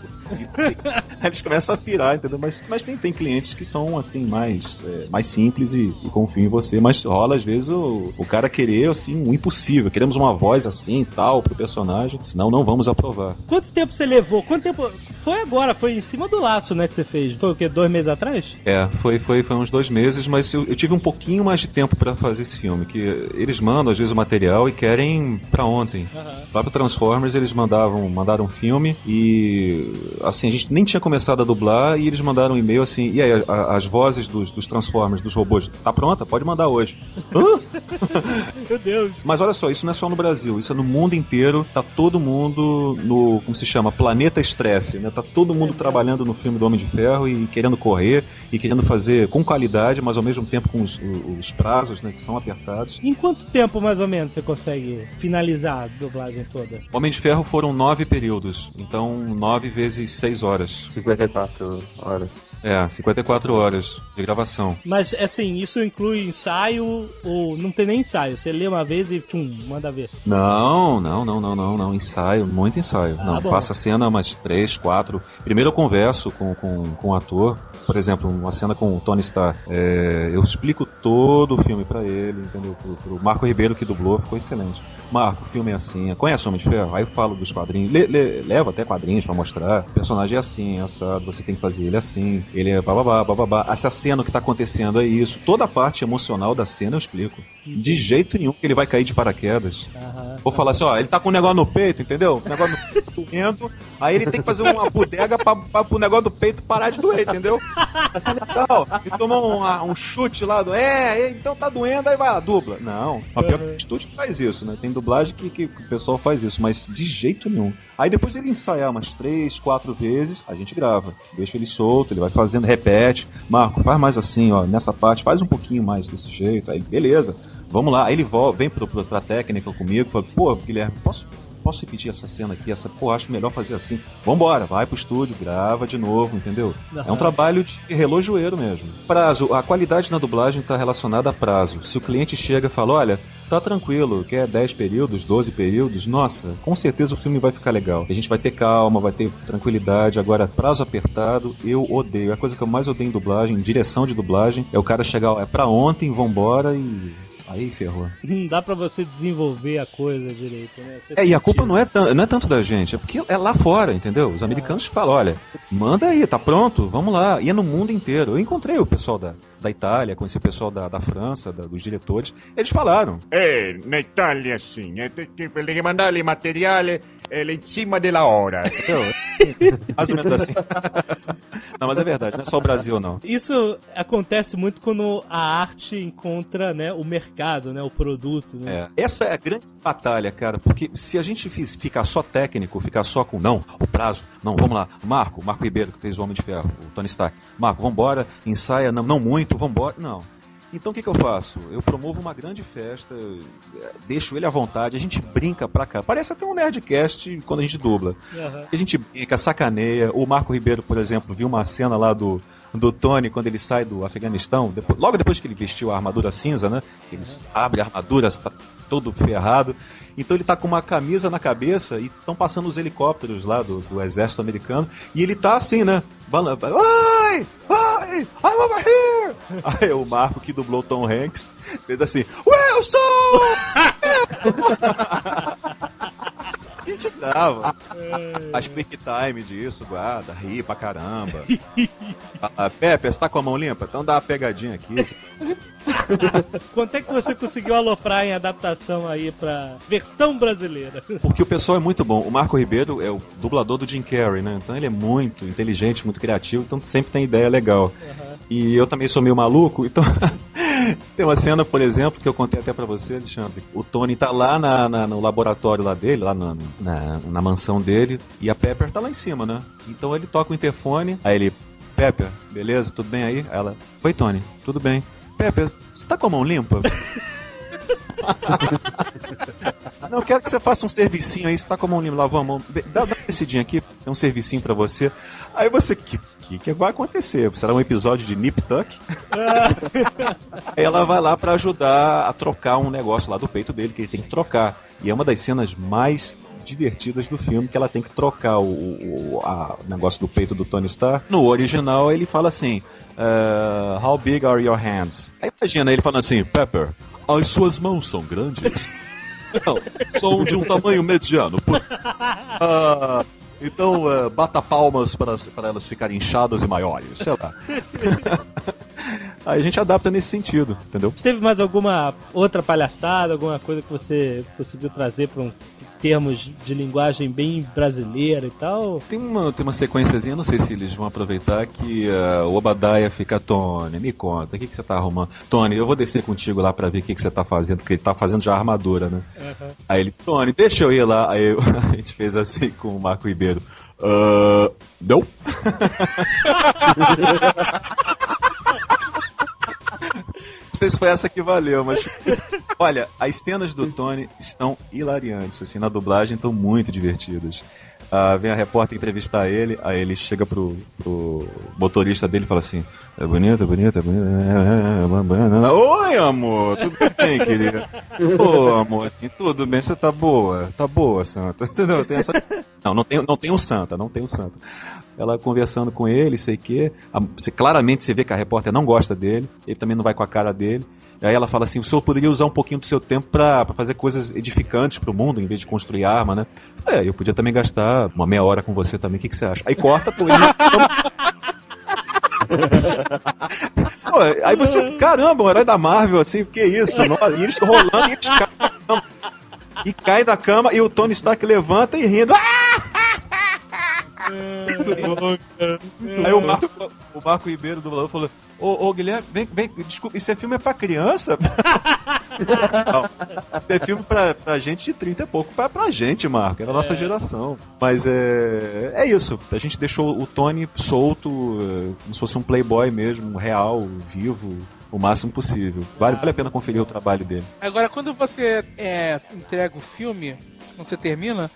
Eles começam a pirar, entendeu? Mas, mas tem, tem clientes que são, assim, mais, é, mais simples e, e confiam em você. Mas rola, às vezes, o, o cara querer, assim, um impossível. Queremos uma voz assim e tal pro personagem, senão não vamos aprovar. Quanto tempo você levou? Quanto tempo. Foi agora, foi em cima do laço, né, que você fez. Foi o quê? Dois meses atrás? É, foi, foi, foi uns dois meses, mas eu, eu tive um pouquinho mais de tempo pra fazer esse filme. Que eles mandam, às vezes, o material e querem pra ontem. Lá pro Transformers eles mandavam, mandaram um filme e assim, a gente nem tinha começado a dublar e eles mandaram um e-mail assim, e aí, a- as vozes dos, dos Transformers, dos robôs, tá pronta? Pode mandar hoje. Hã? Meu Deus. Mas olha só, isso não é só no Brasil, isso é no mundo inteiro, tá todo mundo no, como se chama, planeta estresse, né? Tá todo mundo trabalhando no filme do Homem de Ferro e querendo correr e querendo fazer com qualidade, mas ao mesmo tempo com os, os- os prazos, né, que são apertados. Em quanto tempo, mais ou menos, você consegue finalizar a dublagem toda? Homem de Ferro foram nove períodos, então nove vezes seis horas. 54 horas. É, 54 horas de gravação. Mas, assim, isso inclui ensaio ou não tem nem ensaio? Você lê uma vez e, tchum, manda ver. Não, não, não, não, não, não. Ensaio, muito ensaio. não, bom. passa a cena umas três, quatro. Primeiro eu converso com, com, com o ator. Por exemplo, uma cena com o Tony Stark. É, eu explico todo o filme pra ele, entendeu? Pro, pro Marco Ribeiro que dublou, ficou excelente. Marco, o filme é assim. Conhece o Homem de Ferro? Aí eu falo dos quadrinhos. Le, le, levo até quadrinhos pra mostrar. O personagem é assim, é assado. Você tem que fazer ele assim. Ele é bababá, bababá. Essa cena que tá acontecendo é isso. Toda a parte emocional da cena eu explico. De jeito nenhum que ele vai cair de paraquedas. Aham. Vou falar assim, ó, ele tá com um negócio no peito, entendeu? Um negócio no peito doendo, aí ele tem que fazer uma bodega pra, pra, pro negócio do peito parar de doer, entendeu? Legal. E tomar um, um chute lá do. É, então tá doendo, aí vai lá, dubla. Não. Mas pior o estúdio que faz isso, né? Tem dublagem que, que o pessoal faz isso, mas de jeito nenhum. Aí depois ele ensaiar umas três, quatro vezes, a gente grava. Deixa ele solto, ele vai fazendo, repete. Marco, faz mais assim, ó, nessa parte, faz um pouquinho mais desse jeito. Aí, beleza. Vamos lá. Aí ele volta, vem pro, pra técnica comigo, fala, pô, Guilherme, posso posso repetir essa cena aqui, essa, pô, acho melhor fazer assim. Vambora, vai pro estúdio, grava de novo, entendeu? É um trabalho de relojoeiro mesmo. Prazo, a qualidade na dublagem está relacionada a prazo. Se o cliente chega e fala, olha, tá tranquilo, quer 10 períodos, 12 períodos, nossa, com certeza o filme vai ficar legal. A gente vai ter calma, vai ter tranquilidade. Agora, prazo apertado, eu odeio. A coisa que eu mais odeio em dublagem, em direção de dublagem, é o cara chegar, é pra ontem, vambora e. Aí ferrou. Não dá pra você desenvolver a coisa direito, né? Você É, e a culpa não é, não é tanto da gente, é porque é lá fora, entendeu? Os americanos falam, olha, manda aí, tá pronto, vamos lá. E é no mundo inteiro. Eu encontrei o pessoal da, da Itália, conheci o pessoal da, da França, da- dos diretores. Eles falaram. Eh, na Italia sì, eh, tem que tem que mandare il materiale eh, cima della hora. Mais ou menos assim. não, mas é verdade, não é só o Brasil, não. Isso acontece muito quando a arte encontra, né, o mercado, né, o produto, né? É. Essa é a grande batalha, cara, porque se a gente ficar só técnico, ficar só com não, o prazo, não, vamos lá, Marco, Marco Ribeiro, que fez o Homem de Ferro, o Tony Stark, Marco, vambora, ensaia, não, não muito, vambora, não. Então o que, que eu faço? Eu promovo uma grande festa, deixo ele à vontade, a gente brinca pra cá. Parece até um Nerdcast quando a gente dubla. Aham. A gente brinca, sacaneia. O Marco Ribeiro, por exemplo, viu uma cena lá do, do Tony quando ele sai do Afeganistão, depois- logo depois que ele vestiu a armadura cinza, né? Ele abre a armadura, todo ferrado. Então ele tá com uma camisa na cabeça e estão passando os helicópteros lá do, do exército americano. E ele tá assim, né? Balan- Ai! Ai! I'm over here! Aí o Marco, que dublou Tom Hanks, fez assim: Wilson! A gente grava. Faz quick time disso, guarda, ri pra caramba. Ah, Pepe, você tá com a mão limpa? Então dá uma pegadinha aqui. Quanto é que você conseguiu aloprar em adaptação aí pra versão brasileira? Porque o pessoal é muito bom. O Marco Ribeiro é o dublador do Jim Carrey, né? Então ele é muito inteligente, muito criativo, então sempre tem ideia legal. E eu também sou meio maluco, então. Tem uma cena, por exemplo, que eu contei até pra você, Alexandre. O Tony tá lá na- na- no laboratório lá dele, lá na, na, na mansão dele, e a Pepper tá lá em cima, né? Então ele toca o interfone, aí ele, Pepper, beleza, tudo bem aí? Aí ela, oi Tony, tudo bem. Pepper, você tá com a mão limpa? Não, eu quero que você faça um servicinho aí, você tá com a mão limpa, lavou a mão. Dá, dá uma descidinha aqui, tem um servicinho pra você. Aí você, que, que, que vai acontecer? Será um episódio de Nip Tuck? Aí ela vai lá pra ajudar a trocar um negócio lá do peito dele, que ele tem que trocar. E é uma das cenas mais divertidas do filme, que ela tem que trocar o, o a- o negócio do peito do Tony Stark. No original ele fala assim, eh, How big are your hands? Aí imagina ele falando assim, Pepper, as suas mãos são grandes? Não, são de um tamanho mediano. Por- Ah, então, eh, bata palmas para, para elas ficarem inchadas e maiores, sei lá. Aí a gente adapta nesse sentido, entendeu? Teve mais alguma outra palhaçada, alguma coisa que você conseguiu trazer para um termos de linguagem bem brasileira e tal? Tem uma, tem uma sequenciazinha, não sei se eles vão aproveitar, que ah, o Obadiah fica, Tony, me conta, o que, que você tá arrumando? Tony, eu vou descer contigo lá pra ver o que, que você tá fazendo, porque ele tá fazendo já armadura, né? Aí ele, Tony, deixa eu ir lá. Aí eu- a gente fez assim com o Marco Ribeiro. Ah, não? Não sei se foi essa que valeu, mas. Olha, as cenas do Tony estão hilariantes, assim, na dublagem estão muito divertidas. Ah, vem a repórter entrevistar ele, aí ele chega pro, pro motorista dele e fala assim: É bonito, é bonito, é bonito. é, é, é, é, é, é. Oi, amor, tudo bem, querida? Ô, amor, assim, tudo bem, você tá boa? Tá boa, Santa. Entendeu? Tem essa... Não, não tem, não tem um Santa, não tem um Santa. Ela conversando com ele, sei que. Você, claramente você vê que a repórter não gosta dele, ele também não vai com a cara dele. Aí ela fala assim: o senhor poderia usar um pouquinho do seu tempo pra fazer coisas edificantes pro mundo, em vez de construir arma, né? É, eu podia também gastar uma meia hora com você também, o que, que você acha? Aí corta, pô, Pô, aí você, caramba, um herói da Marvel, assim, que isso? E eles rolando e eles caem, e caem da cama e o Tony Stark levanta e rindo. Aí o Marco, o Marco Ribeiro do Valor falou: Ô, ô Guilherme, vem, vem, desculpa, isso é filme é pra criança? Não, isso é filme pra, pra gente de 30 e pouco, pra, pra gente, Marco, era a nossa geração. Mas é, é isso, a gente deixou o Tony solto, é, como se fosse um playboy mesmo, real, vivo, o máximo possível. Vale, vale a pena conferir o trabalho dele. Agora, quando você é, entrega o filme, quando você termina,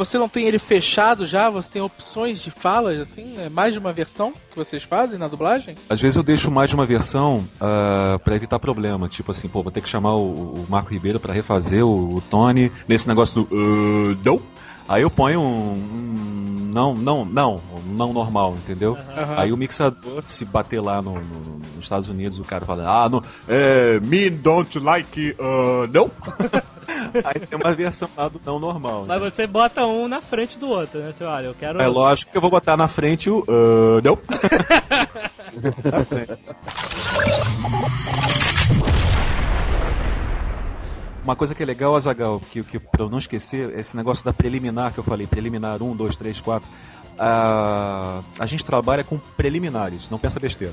você não tem ele fechado já? Você tem opções de falas, assim? É mais de uma versão que vocês fazem na dublagem? Às vezes eu deixo mais de uma versão uh, para evitar problema. Tipo assim, pô, vou ter que chamar o, o Marco Ribeiro para refazer o, o, Tony nesse negócio do uh, não. Aí eu ponho um, um não, não, não, um não normal, entendeu? Uhum. Aí o mixador, se bater lá no, no, nos Estados Unidos, o cara fala, ah, não, é, me don't like, uh, não. Aí tem uma versão lá do não normal. Mas você bota um na frente do outro, né? Você olha, eu quero. É lógico que eu vou botar na frente o. Uh, não. na frente. Uma coisa que é legal, Azagal, que, que pra eu não esquecer, esse negócio da preliminar que eu falei, preliminar 1, 2, 3, 4. A, a gente trabalha com preliminares, não pensa besteira.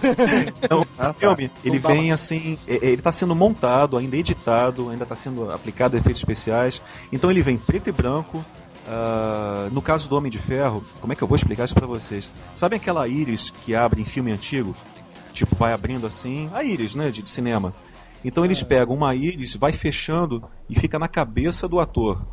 então, o filme, ele vem assim, ele está sendo montado, ainda editado, ainda está sendo aplicado efeitos especiais. Então ele vem preto e branco. Uh, no caso do Homem de Ferro, como é que eu vou explicar isso para vocês? Sabem aquela íris que abre em filme antigo? Tipo, vai abrindo assim, a íris, né, de, de cinema. Então eles pegam uma íris, vai fechando e fica na cabeça do ator.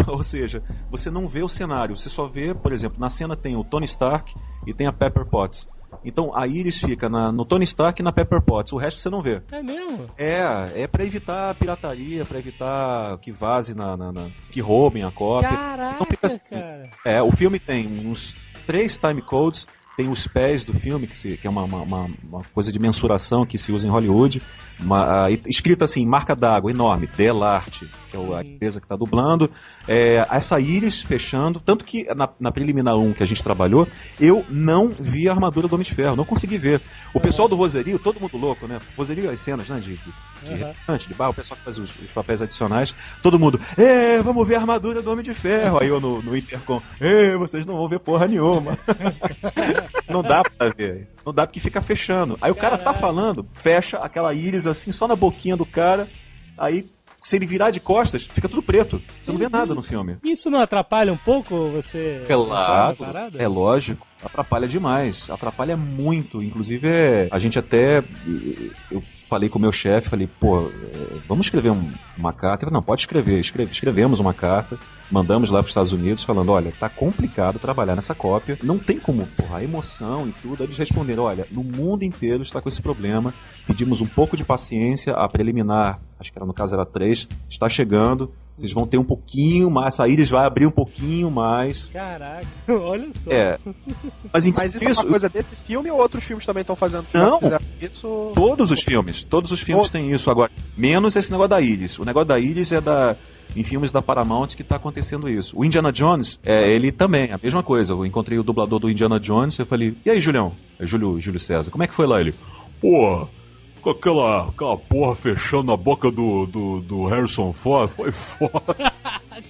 Ou seja, você não vê o cenário, você só vê, por exemplo, na cena tem o Tony Stark e tem a Pepper Potts. Então a íris fica na, no Tony Stark e na Pepper Potts, o resto você não vê. É mesmo? É, é para evitar pirataria, para evitar que vaze na, na, na, que roubem a cópia. Caraca, então fica assim. cara. É, o filme tem uns três time codes, tem os pés do filme, que, se, que é uma, uma, uma, coisa de mensuração que se usa em Hollywood, uma, escrito assim, marca d'água, enorme, Delarte, que é a empresa que está dublando, é, essa íris fechando, tanto que na, na, preliminar 1 que a gente trabalhou, eu não vi a armadura do Homem de Ferro, não consegui ver. O pessoal do Roserio, todo mundo louco, né? Roserio as cenas, né, de, de, uhum. de bar, o pessoal que faz os, os, papéis adicionais, todo mundo, é, vamos ver a armadura do Homem de Ferro. Aí eu no, no Intercom, é, vocês não vão ver porra nenhuma. não dá pra ver. Não dá porque fica fechando. Aí o cara tá falando, fecha aquela íris assim, só na boquinha do cara, aí se ele virar de costas, fica tudo preto. Você não vê nada no filme. Isso não atrapalha um pouco você? Claro, é lógico. Atrapalha demais. Atrapalha muito. Inclusive, é, a gente até. Eu falei com o meu chefe, falei, pô, eh, vamos escrever um- uma carta. Ele falou, não, pode escrever. Escreve- escrevemos uma carta, mandamos lá para os Estados Unidos, falando, olha, tá complicado trabalhar nessa cópia, não tem como, porra, a emoção e tudo. Aí eles responderam, olha, no mundo inteiro está com esse problema, pedimos um pouco de paciência, a preliminar, acho que era no caso era três, está chegando, vocês vão ter um pouquinho mais, a Iris vai abrir um pouquinho mais. Caraca, olha só. É. Mas, Mas isso, é uma coisa desse filme ou outros filmes também estão fazendo? Não. Isso? Todos os filmes, todos os filmes Todos. têm isso agora. Menos esse negócio da Iris. O negócio da Iris é da em filmes da Paramount que tá acontecendo isso. O Indiana Jones, é, ele também, a mesma coisa. Eu encontrei o dublador do Indiana Jones, eu falei: "E aí, Julião? É Júlio, Júlio César. Como é que foi lá ele?" Porra, com aquela, aquela porra fechando a boca do, do, do Harrison Ford, foi foda.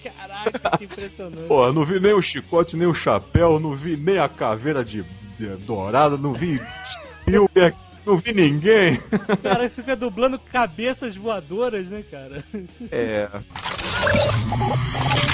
Caraca, que impressionante. Não vi nem o chicote, nem o chapéu, não vi nem a caveira de, de dourada, não vi Spielberg, não vi ninguém. Cara fica dublando cabeças voadoras, né, cara? É.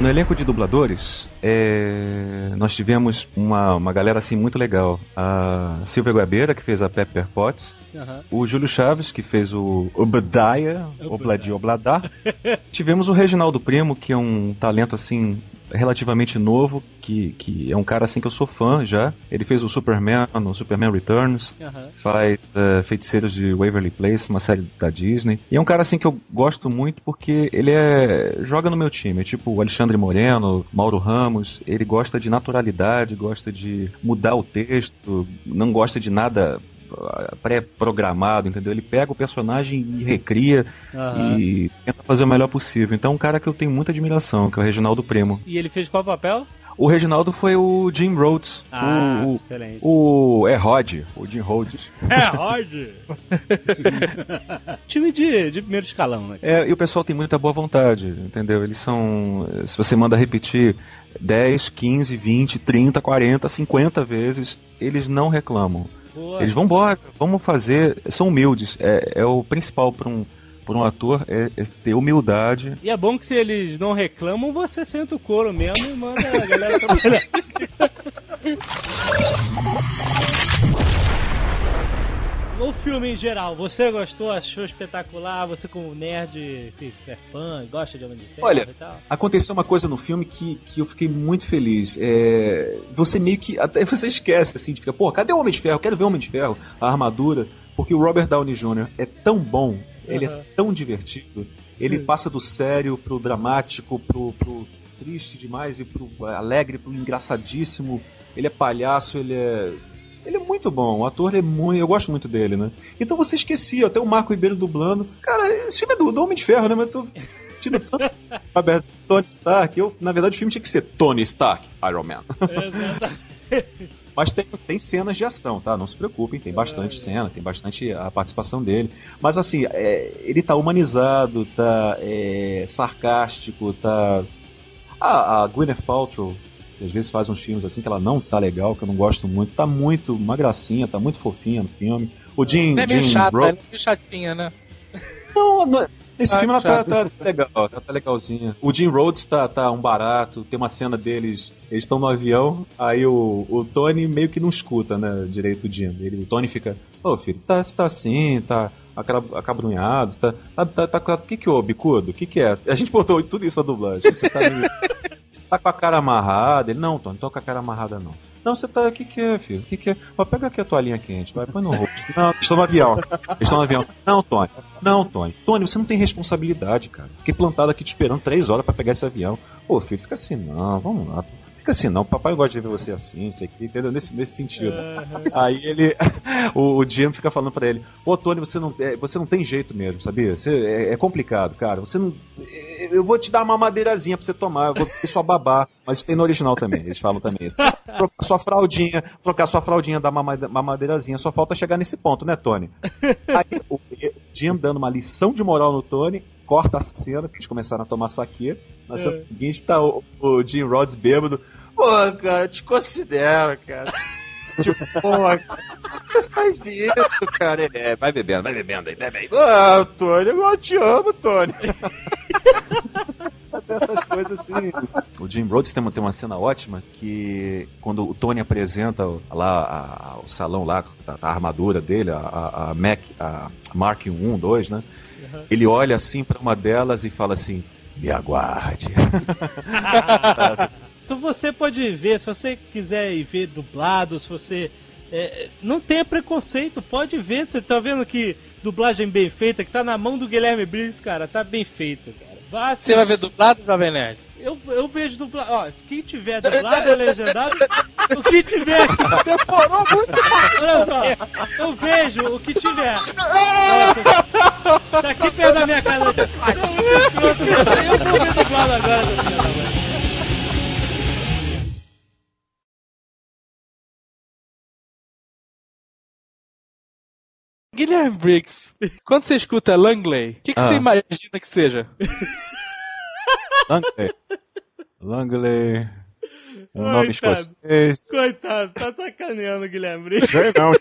No elenco de dubladores, é, nós tivemos uma, uma galera assim muito legal. A Silvia Guabeira, que fez a Pepper Potts. Aham. O Júlio Chaves, que fez o Obadiah, Obladi Obladá. Tivemos o Reginaldo Primo, que é um talento assim relativamente novo, que, que é um cara assim que eu sou fã já. Ele fez o Superman, no Superman Returns faz eh, Feiticeiros de Waverly Place, uma série da Disney. E é um cara assim que eu gosto muito porque ele é joga no meu time, tipo o Alexandre Moreno, Mauro Ramos, ele gosta de naturalidade, gosta de mudar o texto, não gosta de nada ah, pré-programado, entendeu? Ele pega o personagem e recria Aham. e tenta fazer o melhor possível. Então é um cara que eu tenho muita admiração, que é o Reginaldo Primo. E ele fez qual papel? O Reginaldo foi o Jim Rhodes, Ah, o, excelente. o é Rod, o Jim Rhodes. É, Rod! Time de, de primeiro escalão, né? É, e o pessoal tem muita boa vontade, entendeu? Eles são. Se você manda repetir 10, 15, 20, 30, 40, 50 vezes, eles não reclamam. Boa. Eles vão embora, vamos fazer. São humildes. É, é o principal para um, pra um ator é, é ter humildade. E é bom que se eles não reclamam, você senta o couro mesmo e manda a galera trabalhar. O filme em geral, você gostou, achou espetacular? Você como nerd que é fã, gosta de Homem de Ferro Olha, e tal? Aconteceu uma coisa no filme que, que eu fiquei muito feliz. É, você meio que. Até você esquece, assim, de ficar, pô, cadê o Homem de Ferro? Eu quero ver o Homem de Ferro, a armadura. Porque o Robert Downey Jr. é tão bom, ele é tão divertido, ele passa do sério pro dramático, pro, pro triste demais e pro alegre, pro engraçadíssimo. Ele é palhaço, ele é. Ele é muito bom, o ator é muito. Eu gosto muito dele, né? Então você esquecia, até o Marco Ribeiro dublando. Cara, esse filme é do, do Homem de Ferro, né? Mas eu tô tiro tanto Robert Tony Stark. Eu, na verdade, o filme tinha que ser Tony Stark, Iron Man. Exatamente. Mas tem, tem cenas de ação, tá? Não se preocupem, tem bastante cena, tem bastante a participação dele. Mas assim, é, ele tá humanizado, tá é, sarcástico, tá. Ah, a Gwyneth Paltrow, que às vezes faz uns filmes assim que ela não tá legal, que eu não gosto muito, tá muito uma gracinha, tá muito fofinha no filme. O Jim, Ela é meio Jim chata, Bro- é meio chatinha, né? não, não- nesse Ah, filme ela tá, tá legal, tá, tá legalzinha. O Jim Rhodes tá, tá um barato, tem uma cena deles, eles estão no avião, aí o, o Tony meio que não escuta, né, direito o Jim. Ele, o Tony fica, ô filho, tá, você tá assim, tá acabrunhado, tá, tá, tá, tá o que que houve, bicudo? O que que é? A gente botou tudo isso na dublagem, você tá meio- você tá com a cara amarrada? Ele, não, Tony, não tô com a cara amarrada não. Não, você tá. O que, que é, filho? O que, que é? Ó, pega aqui a toalhinha quente, vai, põe no rosto. Não, estou no avião. Estou no avião. Não, Tony. Não, Tony. Tony, você não tem responsabilidade, cara. Fiquei plantado aqui te esperando três horas pra pegar esse avião. Pô, filho, fica assim, não, vamos lá. Fica assim, não. Papai gosta de ver você assim, isso aqui, entendeu? Nesse, nesse sentido. Aí ele. O, o Jim fica falando pra ele: Pô, Tony, você não, é, você não tem jeito mesmo, sabia? Você, é, é complicado, cara. Você não. é, Eu vou te dar uma madeirazinha pra você tomar, eu vou ter sua babá. Mas isso tem no original também, eles falam também isso. Trocar sua fraldinha, trocar sua fraldinha, dar uma mamadeirazinha. Só falta chegar nesse ponto, né, Tony? Aí o Jim dando uma lição de moral no Tony, corta a cena, que eles começaram a tomar saque. Na cena É. seguinte tá o, o Jim Rhodes bêbado. Pô, cara, te considero, cara. Tipo, pô, você faz isso, cara. Ele é, vai bebendo, vai bebendo aí, bebe aí. Ah, Tony, eu te amo, Tony. Essas coisas coisa assim. O Jim Rhodes tem uma, tem uma cena ótima que quando o Tony apresenta lá a- a- o salão lá, a, a armadura dele, a, a, a Mac, a Mark 1, 2, né? Ele olha assim pra uma delas e fala assim: Me aguarde. Então você pode ver, se você quiser ir ver dublado, se você. é, não tenha preconceito, pode ver. Você tá vendo que dublagem bem feita, que tá na mão do Guilherme Briggs, cara, tá bem feito, cara. Vá Você vai ver dublado, Jovem Nerd? Eu, eu vejo dublado. Ó, quem tiver dublado ou legendado, o que tiver. Demorou muito Olha só, eu vejo o que tiver. Nossa, tá aqui perto da minha casa. Eu vou ver dublado agora. Guilherme Briggs, quando você escuta Langley, o que, que Ah. você imagina que seja? Langley. Langley. Um nome Coitado. escocês. Coitado, tá sacaneando Guilherme. Sei não.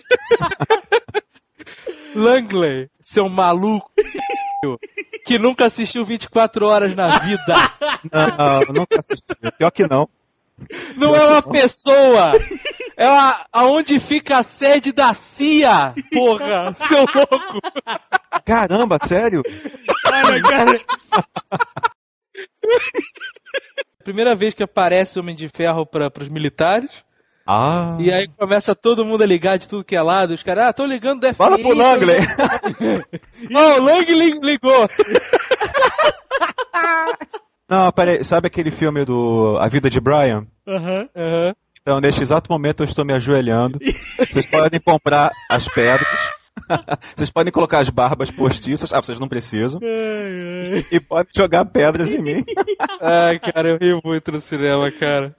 Langley, seu maluco que nunca assistiu 24 horas na vida. Não, eu nunca assisti. Pior que não. Não é uma pessoa. É uma, aonde fica a sede da CIA, porra, seu louco. Caramba, sério? Olha, cara. Primeira vez que aparece o Homem de Ferro para os militares. Ah. E aí começa todo mundo a ligar de tudo que é lado. Os caras, ah, tô ligando do FBI. Fala pro Langley. Oh, o Langley ligou. Não, peraí, sabe aquele filme do A Vida de Brian? Aham. Aham. Então, neste exato momento, eu estou me ajoelhando. Vocês podem comprar as pedras. Vocês podem colocar as barbas postiças. Ah, vocês não precisam. Ai, ai. E podem jogar pedras em mim. Ai, cara, eu rio muito no cinema, cara.